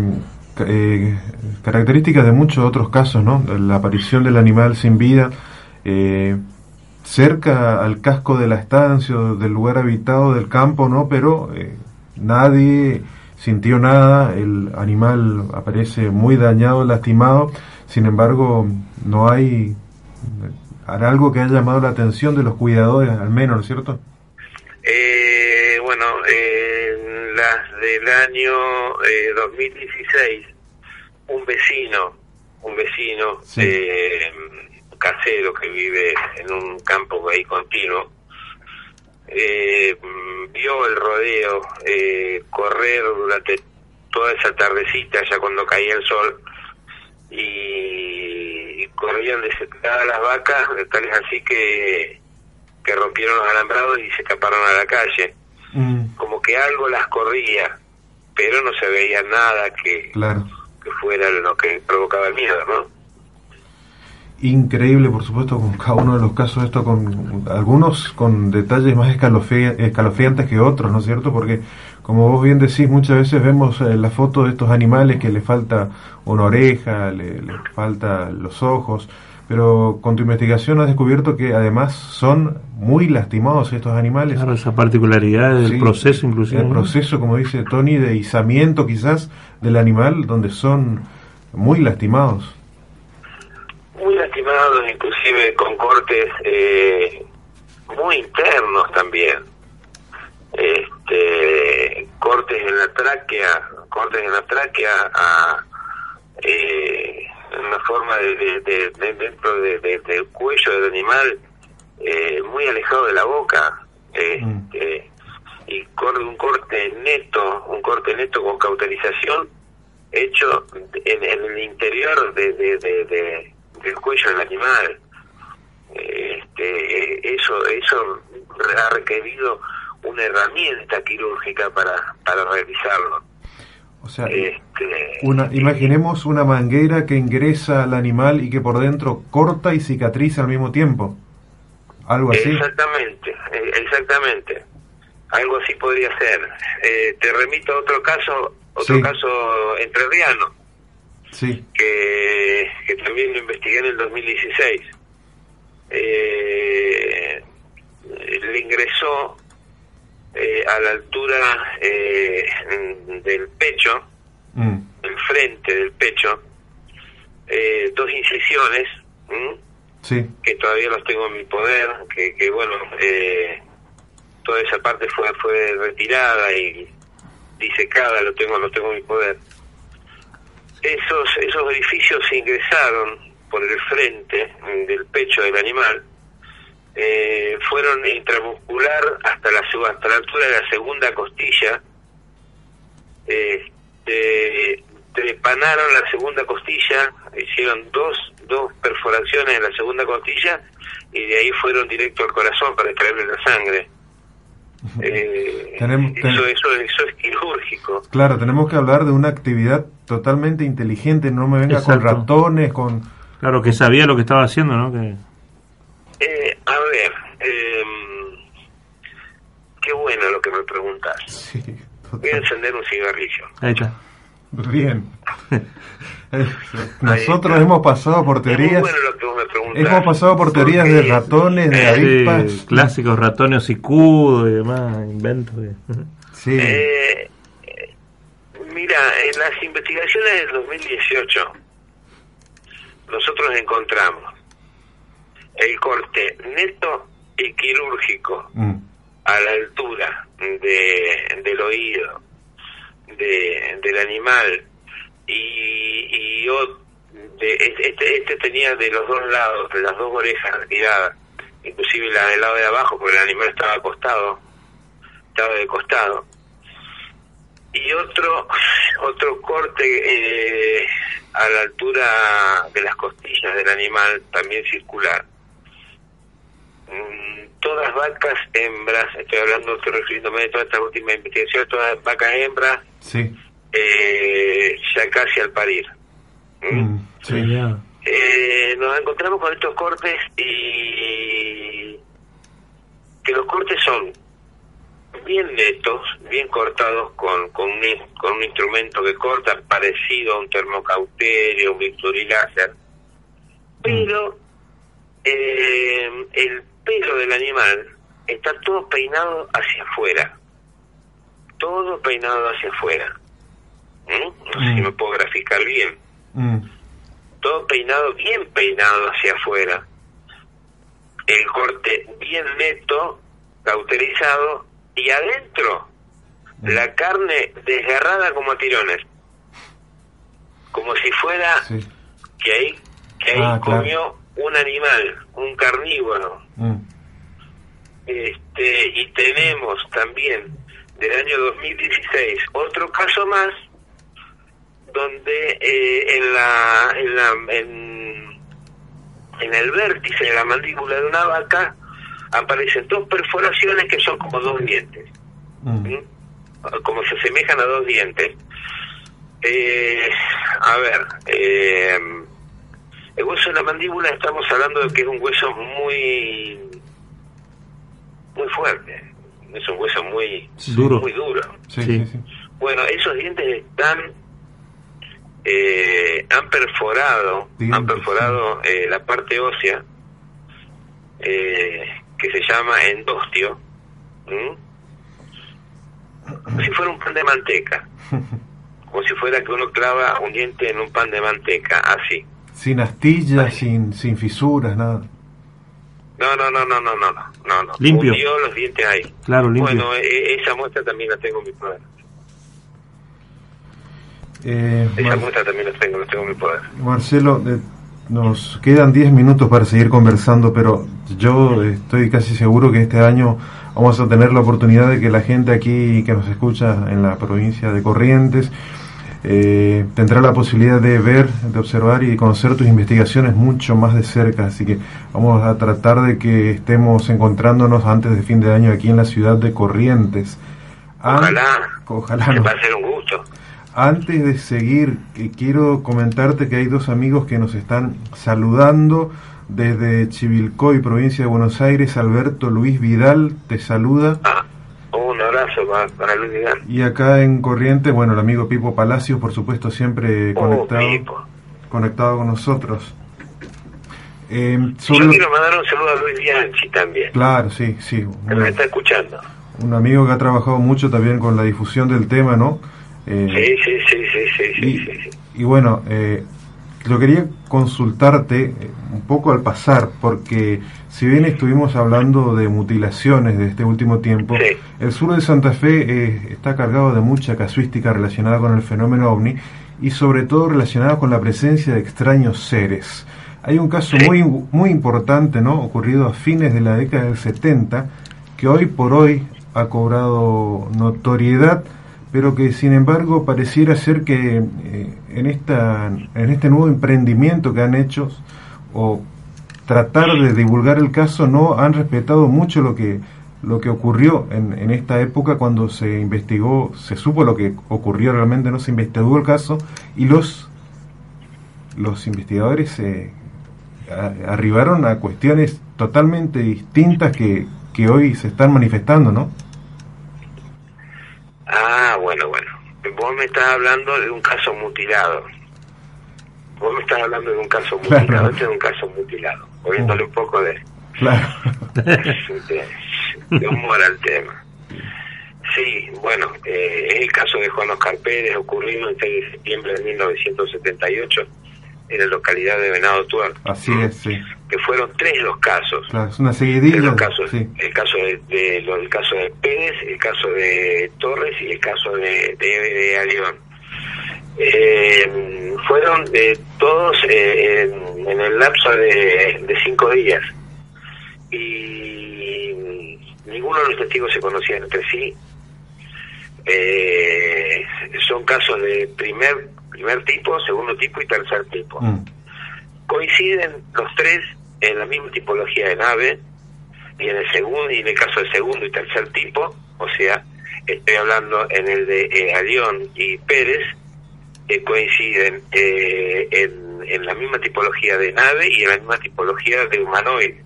eh, características de muchos otros casos, ¿no? La aparición del animal sin vida eh, cerca al casco de la estancia, del lugar habitado del campo, ¿no? Pero eh, nadie sintió nada, el animal aparece muy dañado, lastimado, sin embargo no hay algo que haya llamado la atención de los cuidadores, al menos, ¿no es cierto? Eh, bueno, en las del año 2016, eh, un vecino, un vecino eh, casero que vive en un campo ahí continuo, vio el rodeo correr durante toda esa tardecita, ya cuando caía el sol, y corrían desesperadas las vacas, tal es así que, que rompieron los alambrados y se escaparon a la calle. Mm. Como que algo las corría, pero no se veía nada que, que fuera lo que provocaba el miedo, ¿no? Increíble, por supuesto, con cada uno de los casos, esto con algunos con detalles más escalofriantes que otros, ¿no es cierto? Porque como vos bien decís, muchas veces vemos eh, la foto de estos animales que le falta una oreja, le, falta los ojos, Pero con tu investigación has descubierto que además son muy lastimados estos animales. Claro, esa particularidad del Sí, proceso inclusive. El proceso, como dice Tony, de izamiento quizás del animal, donde son muy lastimados. muy lastimados, inclusive con cortes eh, muy internos también. Este, cortes en la tráquea, cortes en la tráquea a eh, una forma de, de- de- de- dentro de- de- del cuello del animal eh, muy alejado de la boca. Este, y cor- un corte neto, un corte neto con cauterización hecho en, en el interior de- del cuello del animal. Este, eso, eso ha requerido una herramienta quirúrgica para, para realizarlo. O sea, Este, una, imaginemos una manguera que ingresa al animal y que por dentro corta y cicatriza al mismo tiempo. Algo así. Exactamente, eh, exactamente. Algo así podría ser. Eh, te remito a otro caso, otro Sí. caso entrerriano, Sí. que, que también lo investigué en el 2016. Eh, le ingresó eh, a la altura eh, del pecho, Mm, el frente del pecho, eh, dos incisiones. Sí. que todavía los tengo en mi poder, que, que bueno, eh, toda esa parte fue fue retirada y disecada, lo tengo lo tengo en mi poder. Esos esos orificios se ingresaron por el frente mm, del pecho del animal, eh, fueron intramuscular hasta la hasta la altura de la segunda costilla, este, trepanaron la segunda costilla, hicieron dos, dos perforaciones en la segunda costilla y de ahí fueron directo al corazón para extraerle la sangre. Eh, Tenemos- ten- eso, eso, eso es quirúrgico. Claro, tenemos que hablar de una actividad totalmente inteligente, no me venga con ratones, con... Claro, que sabía lo que estaba haciendo, ¿no? Que, Eh, a ver, em, qué bueno lo que me preguntas. Sí, Voy a encender un cigarrillo. ahí está. Bien. Nosotros está. hemos pasado por teorías... bueno lo que vos me preguntás. Hemos pasado por teorías de ratones, de eh, avispas. Sí, clásicos ratones hocicudos y demás, inventos. de- Sí. Eh, mira, en las investigaciones del 2018, nosotros encontramos el corte neto y quirúrgico Mm, a la altura de, del oído de, del animal y, y de, este, este tenía de los dos lados, de las dos orejas retiradas, inclusive la del lado de abajo, porque el animal estaba acostado, estaba de costado. Y otro, otro corte eh, a la altura de las costillas del animal, también circular. Mm, Todas vacas hembras, estoy hablando, estoy refiriéndome de toda esta última investigación, todas vacas hembras, sí. eh, ya casi al parir. ¿Mm? Mm, sí. Ya. Eh, nos encontramos con estos cortes y que los cortes son bien netos, bien cortados con, con, un, con un instrumento que corta parecido a un termocauterio, un bisturí láser, pero eh, el pelo del animal está todo peinado hacia afuera, todo peinado hacia afuera. ¿Mm? No sé si Mm. me puedo graficar bien Mm, todo peinado, bien peinado hacia afuera. El corte bien neto, cauterizado, y adentro la carne desgarrada como a tirones. Como si fuera sí. que ahí, que ahí Ah, claro. comió un animal, un carnívoro. Mm, Este, y tenemos también del año 2016 otro caso más donde eh, en la en la en, en el vértice de la mandíbula de una vaca aparecen dos perforaciones que son como dos dientes. Mm, ¿sí? como se asemejan a dos dientes. Eh, a ver eh, el hueso de la mandíbula estamos hablando de que es un hueso muy muy fuerte es un hueso muy Duro. muy duro sí, Sí. sí, sí. bueno esos dientes están eh, han perforado, han perforado eh, la parte ósea eh, que se llama endostio, como si fuera un pan de manteca, como si fuera que uno clava un diente en un pan de manteca, así. Sin astillas, sin, sin fisuras, nada. No, no, no, no, no, no, no, no. Limpio. los dientes ahí. Claro, limpio. Bueno, e, esa muestra también la tengo en mi poder. Eh, esa Mar- muestra también la tengo, la tengo en mi poder. Marcelo, eh, nos quedan 10 minutos para seguir conversando, pero yo estoy casi seguro que este año vamos a tener la oportunidad de que la gente aquí que nos escucha en la provincia de Corrientes eh, tendrá la posibilidad de ver, de observar y conocer tus investigaciones mucho más de cerca. Así que vamos a tratar de que estemos encontrándonos antes de fin de año aquí en la ciudad de Corrientes. An- Ojalá. Ojalá no. va a ser un gusto. Antes de seguir, que quiero comentarte que hay dos amigos que nos están saludando desde Chivilcoy, provincia de Buenos Aires. Alberto Luis Vidal te saluda. Ah, abrazo para, para Luis Vidal. Y acá en Corrientes, bueno, el amigo Pipo Palacios, por supuesto, siempre Oh, conectado, Pipo. conectado con nosotros. Eh, Yo quiero mandar un saludo a Luis Bianchi también, Claro, sí, sí. que Un, nos está escuchando. un amigo que ha trabajado mucho también con la difusión del tema, ¿no? Eh, Sí, sí, sí, sí, sí, Y, sí, sí. y bueno, eh, yo quería consultarte eh, un poco al pasar, porque si bien estuvimos hablando de mutilaciones de este último tiempo, Sí. el sur de Santa Fe eh, está cargado de mucha casuística relacionada con el fenómeno ovni y sobre todo relacionada con la presencia de extraños seres. Hay un caso Sí. muy, muy importante, ¿no? Ocurrido a fines de la década del 70, que hoy por hoy ha cobrado notoriedad, pero que sin embargo pareciera ser que eh, en, esta, en este nuevo emprendimiento que han hecho, o tratar de divulgar el caso, no han respetado mucho lo que lo que ocurrió en, en esta época cuando se investigó, se supo lo que ocurrió realmente, no se investigó el caso y los los investigadores eh, arribaron a cuestiones totalmente distintas que, que hoy se están manifestando, ¿no? Ah, bueno, bueno. Vos me estás hablando de un caso mutilado. Vos me estás hablando de un caso Claro. mutilado. Este es un caso mutilado. Poniéndole un poco de, Claro. de, de humor al tema. Sí, bueno, eh, es el caso de Juan Oscar Pérez, ocurrido el 6 de septiembre de 1978 en la localidad de Venado Tuerto. Así es, sí. Que fueron tres los casos. Claro, es una Tres seguidilla. los casos. Sí. El caso de, de- lo- el caso de Pérez, el caso de Torres y el caso de, de, de Arión. Eh, fueron eh, todos eh, en, en el lapso de, de cinco días y ninguno de los testigos se conocía entre sí. Eh, son casos de primer primer tipo, segundo tipo y tercer tipo Mm. coinciden los tres en la misma tipología de nave y en el segundo y en el caso del segundo y tercer tipo, o sea, estoy hablando en el de eh, Arión y Pérez, eh, coinciden eh, en, en la misma tipología de nave y en la misma tipología de humanoide.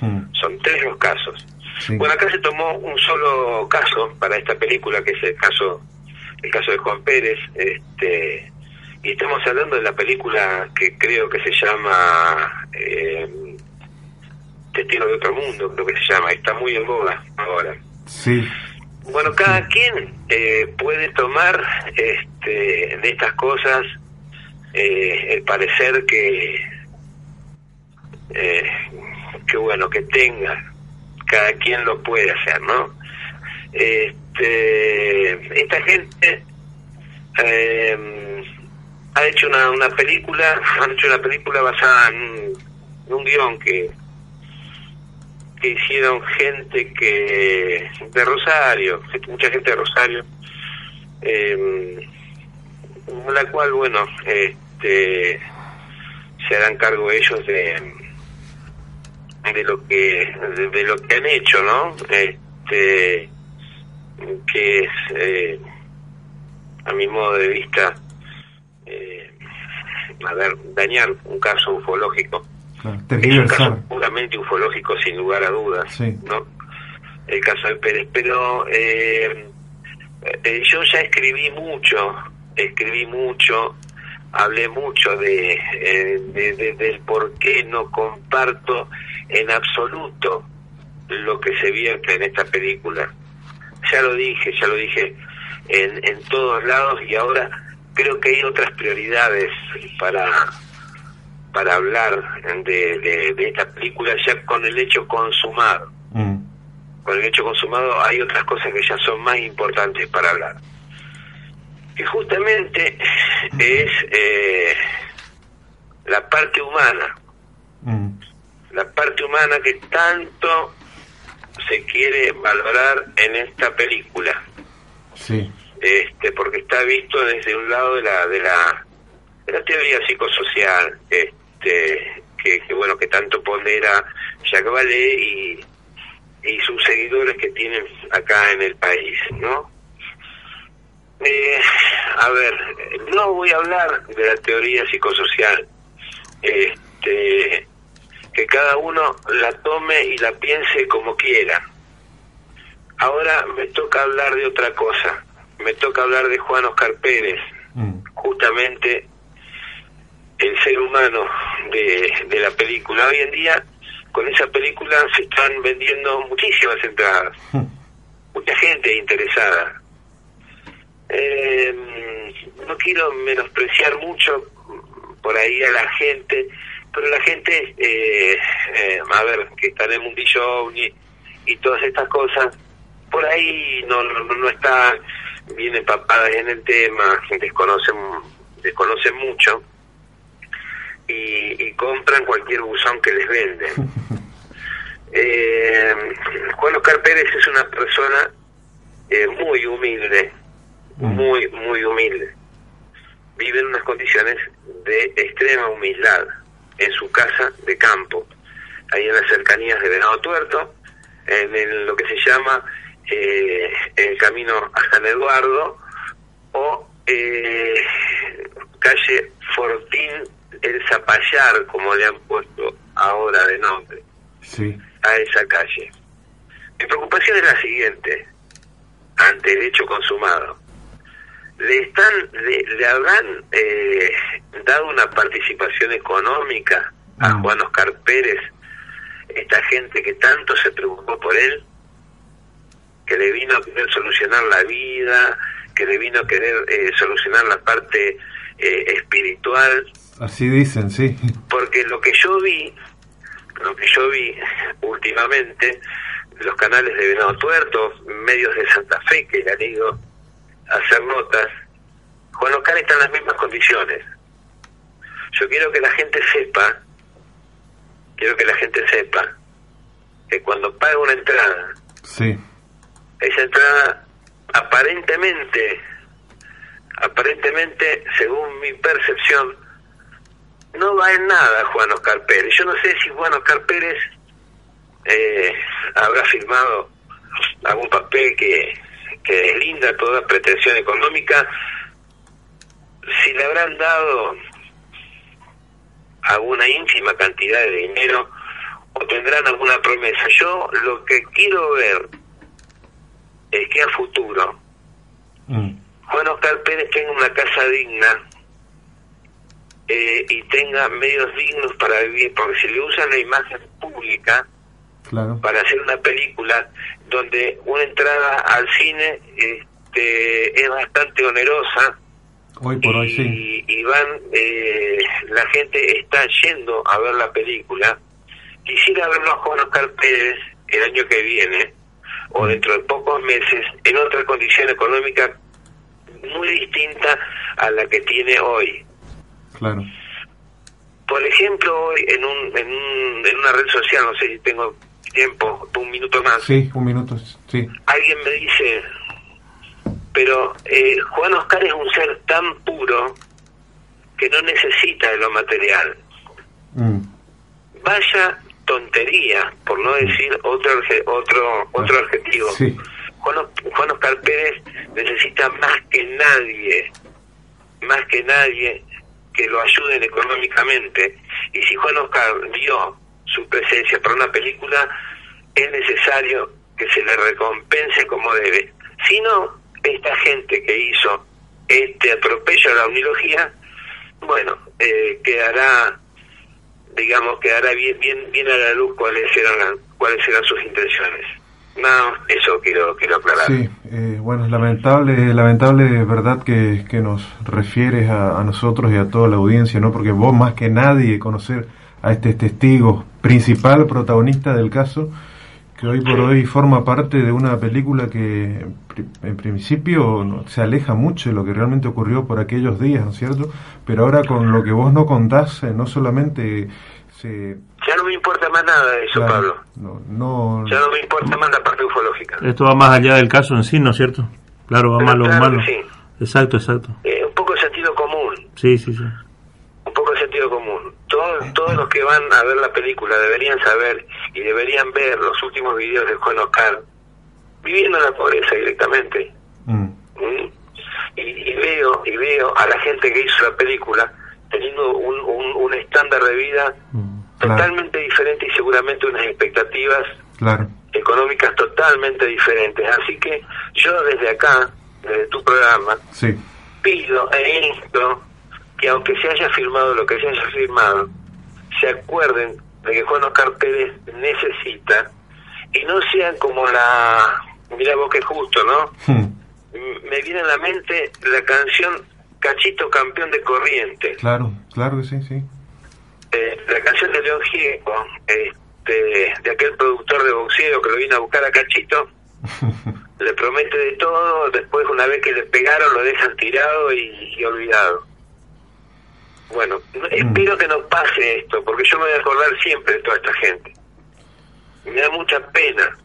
Mm. Son tres los casos. Sí. Bueno, acá se tomó un solo caso para esta película, que es el caso, el caso de Juan Pérez, este, y estamos hablando de la película que creo que se llama eh, Testigo de otro mundo, creo que se llama, está muy en boga ahora. Sí. Bueno, cada quien eh, puede tomar este, de estas cosas eh, el parecer que, eh, que bueno, que tenga. Cada quien lo puede hacer, ¿no? Este, esta gente eh, ha hecho una, una película, han hecho una película basada en un, en un guion que que hicieron gente que de Rosario, mucha gente de Rosario, eh, la cual, bueno, este, se harán cargo ellos de de lo que de lo que han hecho, ¿no? Este, que es, eh, a mi modo de vista, eh, a ver, dañar un caso ufológico Claro. es un caso puramente ufológico sin lugar a dudas, Sí. ¿no? El caso de Pérez, pero eh, eh, yo ya escribí mucho, escribí mucho hablé mucho de, eh, de- de- del por qué no comparto en absoluto lo que se vierte en esta película. Ya lo dije, ya lo dije en, en todos lados y ahora creo que hay otras prioridades para para hablar de, de- de esta película ya con el hecho consumado. Mm. Con el hecho consumado hay otras cosas que ya son más importantes para hablar. Que justamente es eh, la parte humana, Mm. la parte humana que tanto se quiere valorar en esta película. Sí. este porque está visto desde un lado de la de la, de la teoría psicosocial este que, que, bueno que tanto pondera Jacques Vallée y, y sus seguidores que tienen acá en el país no Eh, a ver no voy a hablar de la teoría psicosocial este que cada uno la tome y la piense como quiera. Ahora me toca hablar de otra cosa. Me toca hablar de Juan Oscar Pérez, Mm. justamente el ser humano de, de la película. Hoy en día, con esa película se están vendiendo muchísimas entradas, Mm. mucha gente interesada. Eh, no quiero menospreciar mucho por ahí a la gente, pero la gente, eh, eh, a ver, que está en el mundillo ovni y todas estas cosas, por ahí no, no, no está bien empapada en el tema, desconocen, desconocen mucho y, y compran cualquier buzón que les venden. Eh, Juan Oscar Pérez es una persona eh, muy humilde, muy, muy humilde. Vive en unas condiciones de extrema humildad en su casa de campo, ahí en las cercanías de Venado Tuerto, en el- lo que se llama eh, el camino a San Eduardo o eh, calle Fortín el Zapallar, como le han puesto ahora de nombre Sí. a esa calle. Mi preocupación es la siguiente, ante el hecho consumado. ¿Le, están, le, le habrán eh, dado una participación económica a. Juan Oscar Pérez, esta gente que tanto se preocupó por él, que le vino a querer solucionar la vida, que le vino a querer eh, solucionar la parte eh, espiritual, Así dicen, sí. porque lo que yo vi, lo que yo vi últimamente, los canales de Venado Tuerto, medios de Santa Fe que le han ido a hacer notas, Juan Oscar está en las mismas condiciones. Yo quiero que la gente sepa, quiero que la gente sepa, que cuando paga una entrada, Sí. esa entrada aparentemente, aparentemente, según mi percepción, no va en nada Juan Oscar Pérez. Yo no sé si Juan Oscar Pérez eh, habrá firmado algún papel que, que deslinda toda pretensión económica, si le habrán dado alguna ínfima cantidad de dinero o tendrán alguna promesa. Yo lo que quiero ver es que a futuro Mm. Juan Oscar Pérez tenga una casa digna eh, y tenga medios dignos para vivir, porque si le usan la imagen pública Claro. para hacer una película donde una entrada al cine este, es bastante onerosa Hoy por hoy y, sí. y van, eh, la gente está yendo a ver la película. Quisiera verlo a Juan Oscar Pérez el año que viene o dentro de pocos meses en otra condición económica muy distinta a la que tiene hoy. Claro. Por ejemplo, hoy en, un, en, un, en una red social, no sé si tengo tiempo, un minuto más, Sí, un minuto. Sí. alguien me dice, pero eh, Juan Oscar es un ser tan puro que no necesita de lo material. Mm. Vaya tontería, por no decir otro otro otro adjetivo. Sí. Juan Oscar Pérez necesita más que nadie, más que nadie que lo ayuden económicamente. Y si Juan Oscar dio su presencia para una película, es necesario que se le recompense como debe. Si no, esta gente que hizo este atropello a la unilogía bueno, eh, quedará, digamos, quedará bien, bien, bien a la luz cuáles eran, cuáles eran sus intenciones. No, eso quiero, quiero aclarar. Sí, eh, bueno, es lamentable, lamentable verdad que, que nos refieres a, a, nosotros y a toda la audiencia, ¿no? Porque vos más que nadie conocer a este testigo principal, protagonista del caso, que hoy por hoy forma parte de una película que en principio se aleja mucho de lo que realmente ocurrió por aquellos días, ¿no es cierto? Pero ahora con lo que vos no contás, eh, no solamente se... Ya me importa más nada de eso, Claro, Pablo. no, no, Ya no me importa más la parte ufológica. Esto va más allá del caso en sí, ¿no es cierto? Claro, va más lo claro humano. que sí. Exacto, exacto. Eh, un poco de sentido común, Sí, sí, sí. un poco de sentido común. Todos, todos los que van a ver la película deberían saber y deberían ver los últimos videos de Juan Oscar viviendo en la pobreza directamente. Mm, ¿Mm? Y, y veo y veo a la gente que hizo la película teniendo un, un, un estándar de vida Mm. Claro. totalmente diferente y seguramente unas expectativas claro, económicas totalmente diferentes. Así que yo desde acá, desde tu programa, sí, pido e insto que aunque se haya firmado lo que se haya firmado, se acuerden de que Juan Oscar Pérez necesita y no sean como la... Mira vos que justo, ¿no? Mm, M- Me viene a la mente la canción Cachito Campeón de Corriente. claro, claro que sí, sí. Eh, la canción de León Gieco, este, de aquel productor de boxeo que lo vino a buscar a Cachito, le promete de todo, después una vez que le pegaron lo dejan tirado y, y olvidado. Bueno, no- espero que no pase esto, porque yo me voy a acordar siempre de toda esta gente. Me da mucha pena,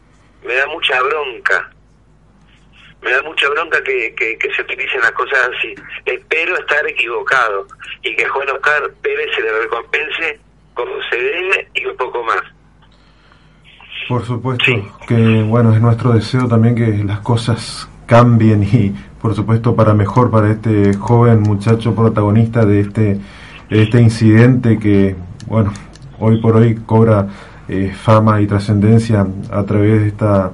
me da mucha bronca, me da mucha bronca que, que, que se utilicen las cosas así. Espero estar equivocado y que Juan Oscar Pérez se le recompense como se debe y un poco más. Por supuesto Sí. que, bueno, es nuestro deseo también que las cosas cambien y, por supuesto, para mejor para este joven muchacho protagonista de este, de este incidente que, bueno, hoy por hoy cobra eh, fama y trascendencia a través de esta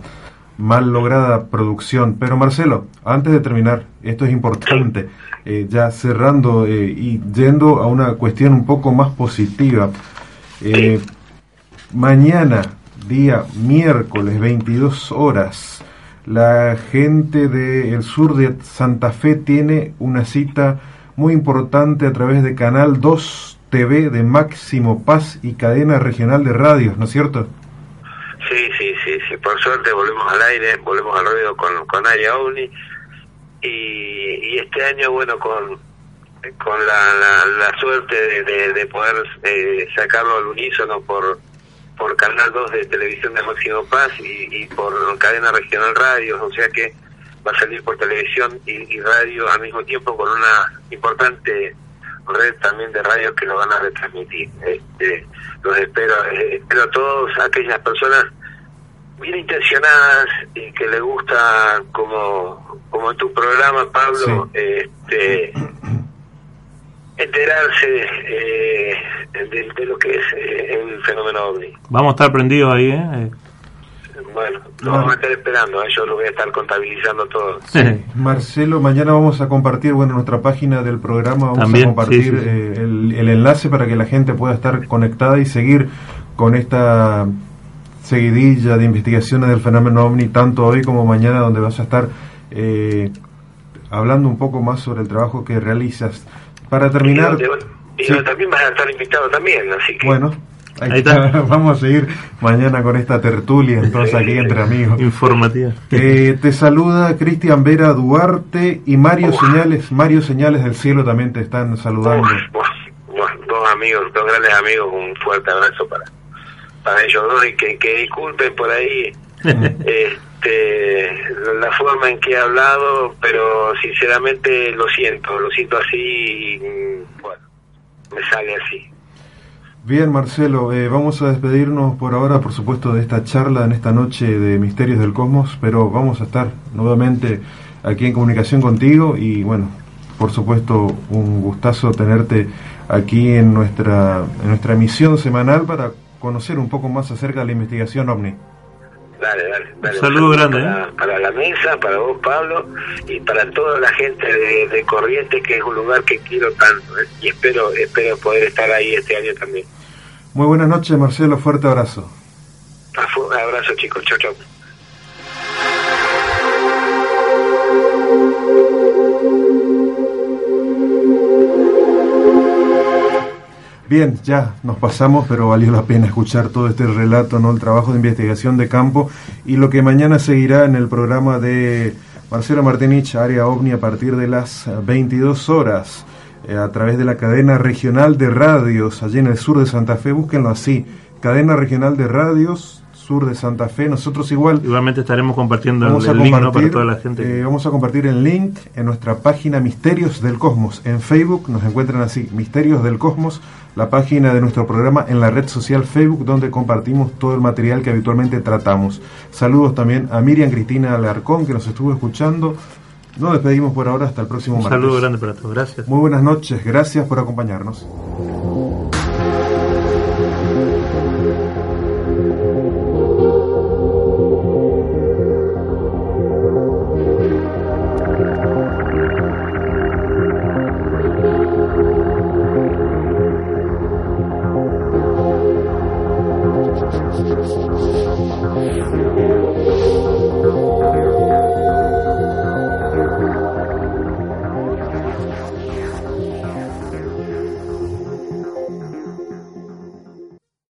mal lograda producción. Pero Marcelo, antes de terminar, esto es importante, eh, ya cerrando eh, y yendo a una cuestión un poco más positiva. Eh, Mañana, día miércoles, 22 horas, la gente del sur de Santa Fe tiene una cita muy importante a través de Canal 2 TV de Máximo Paz y cadena regional de radios, ¿no es cierto? Sí, sí, suerte volvemos al aire, volvemos al ruedo con, con Aya OVNI. Y, este año, bueno, con, con la, la, la suerte de, de, de poder eh, sacarlo al unísono por, por Canal 2 de Televisión de Máximo Paz y, por Cadena Regional Radio, o sea que va a salir por televisión y, y radio al mismo tiempo con una importante red también de radios que lo van a retransmitir. Este, los espero, eh, espero a todos aquellas personas bien intencionadas y que les gusta como como en tu programa Pablo este enterarse eh, de, de lo que es eh, el fenómeno ovni Vamos a estar prendidos ahí, ¿eh? bueno lo vamos a estar esperando ¿eh? yo lo voy a estar contabilizando todo Eh, Marcelo, mañana vamos a compartir, bueno, en nuestra página del programa vamos También, a compartir sí, sí, sí. eh, el, el enlace para que la gente pueda estar conectada y seguir con esta seguidilla de investigaciones del fenómeno ovni, tanto hoy como mañana, donde vas a estar eh, hablando un poco más sobre el trabajo que realizas. Para terminar, y, donde- y sí. donde también vas a estar invitado también así que bueno, ahí Ahí está. está. vamos a seguir mañana con esta tertulia, entonces aquí entre amigos. informativa. Eh, te saluda Cristian Vera Duarte y Mario Uf. Señales. Mario Señales del Cielo también te están saludando. Uf, dos amigos, dos grandes amigos, un fuerte abrazo para, para ellos y que, que disculpen por ahí este, la forma en que he hablado, pero sinceramente lo siento, lo siento así y bueno, me sale así. Bien, Marcelo, eh, vamos a despedirnos por ahora, por supuesto, de esta charla en esta noche de Misterios del Cosmos, pero vamos a estar nuevamente aquí en comunicación contigo y bueno, por supuesto, un gustazo tenerte aquí en nuestra, en nuestra emisión semanal para conocer un poco más acerca de la investigación OVNI. Dale, dale, dale. Un saludo grande, Para, ¿eh? para la mesa, para vos, Pablo, y para toda la gente de, de Corrientes, que es un lugar que quiero tanto. ¿eh? Y espero, espero poder estar ahí este año también. Muy buenas noches, Marcelo. Fuerte abrazo. Un abrazo, chicos. Chau, chau. Bien, ya nos pasamos, pero valió la pena escuchar todo este relato, ¿no? El trabajo de investigación de campo y lo que mañana seguirá en el programa de Marcelo Martinich, Área OVNI, a partir de las eh, 22 horas, eh, a través de la cadena regional de radios, allí en el sur de Santa Fe. Búsquenlo así, cadena regional de radios, sur de Santa Fe. Nosotros igual Igualmente estaremos compartiendo Vamos el, el link ¿no? para toda la gente. eh, vamos a compartir el link en nuestra página Misterios del Cosmos. En Facebook nos encuentran así, Misterios del Cosmos, la página de nuestro programa en la red social Facebook, donde compartimos todo el material que habitualmente tratamos. Saludos también a Miriam Cristina Alarcón, que nos estuvo escuchando. Nos despedimos por ahora, hasta el próximo Un martes. saludo grande para todos. Gracias. Muy buenas noches, gracias por acompañarnos.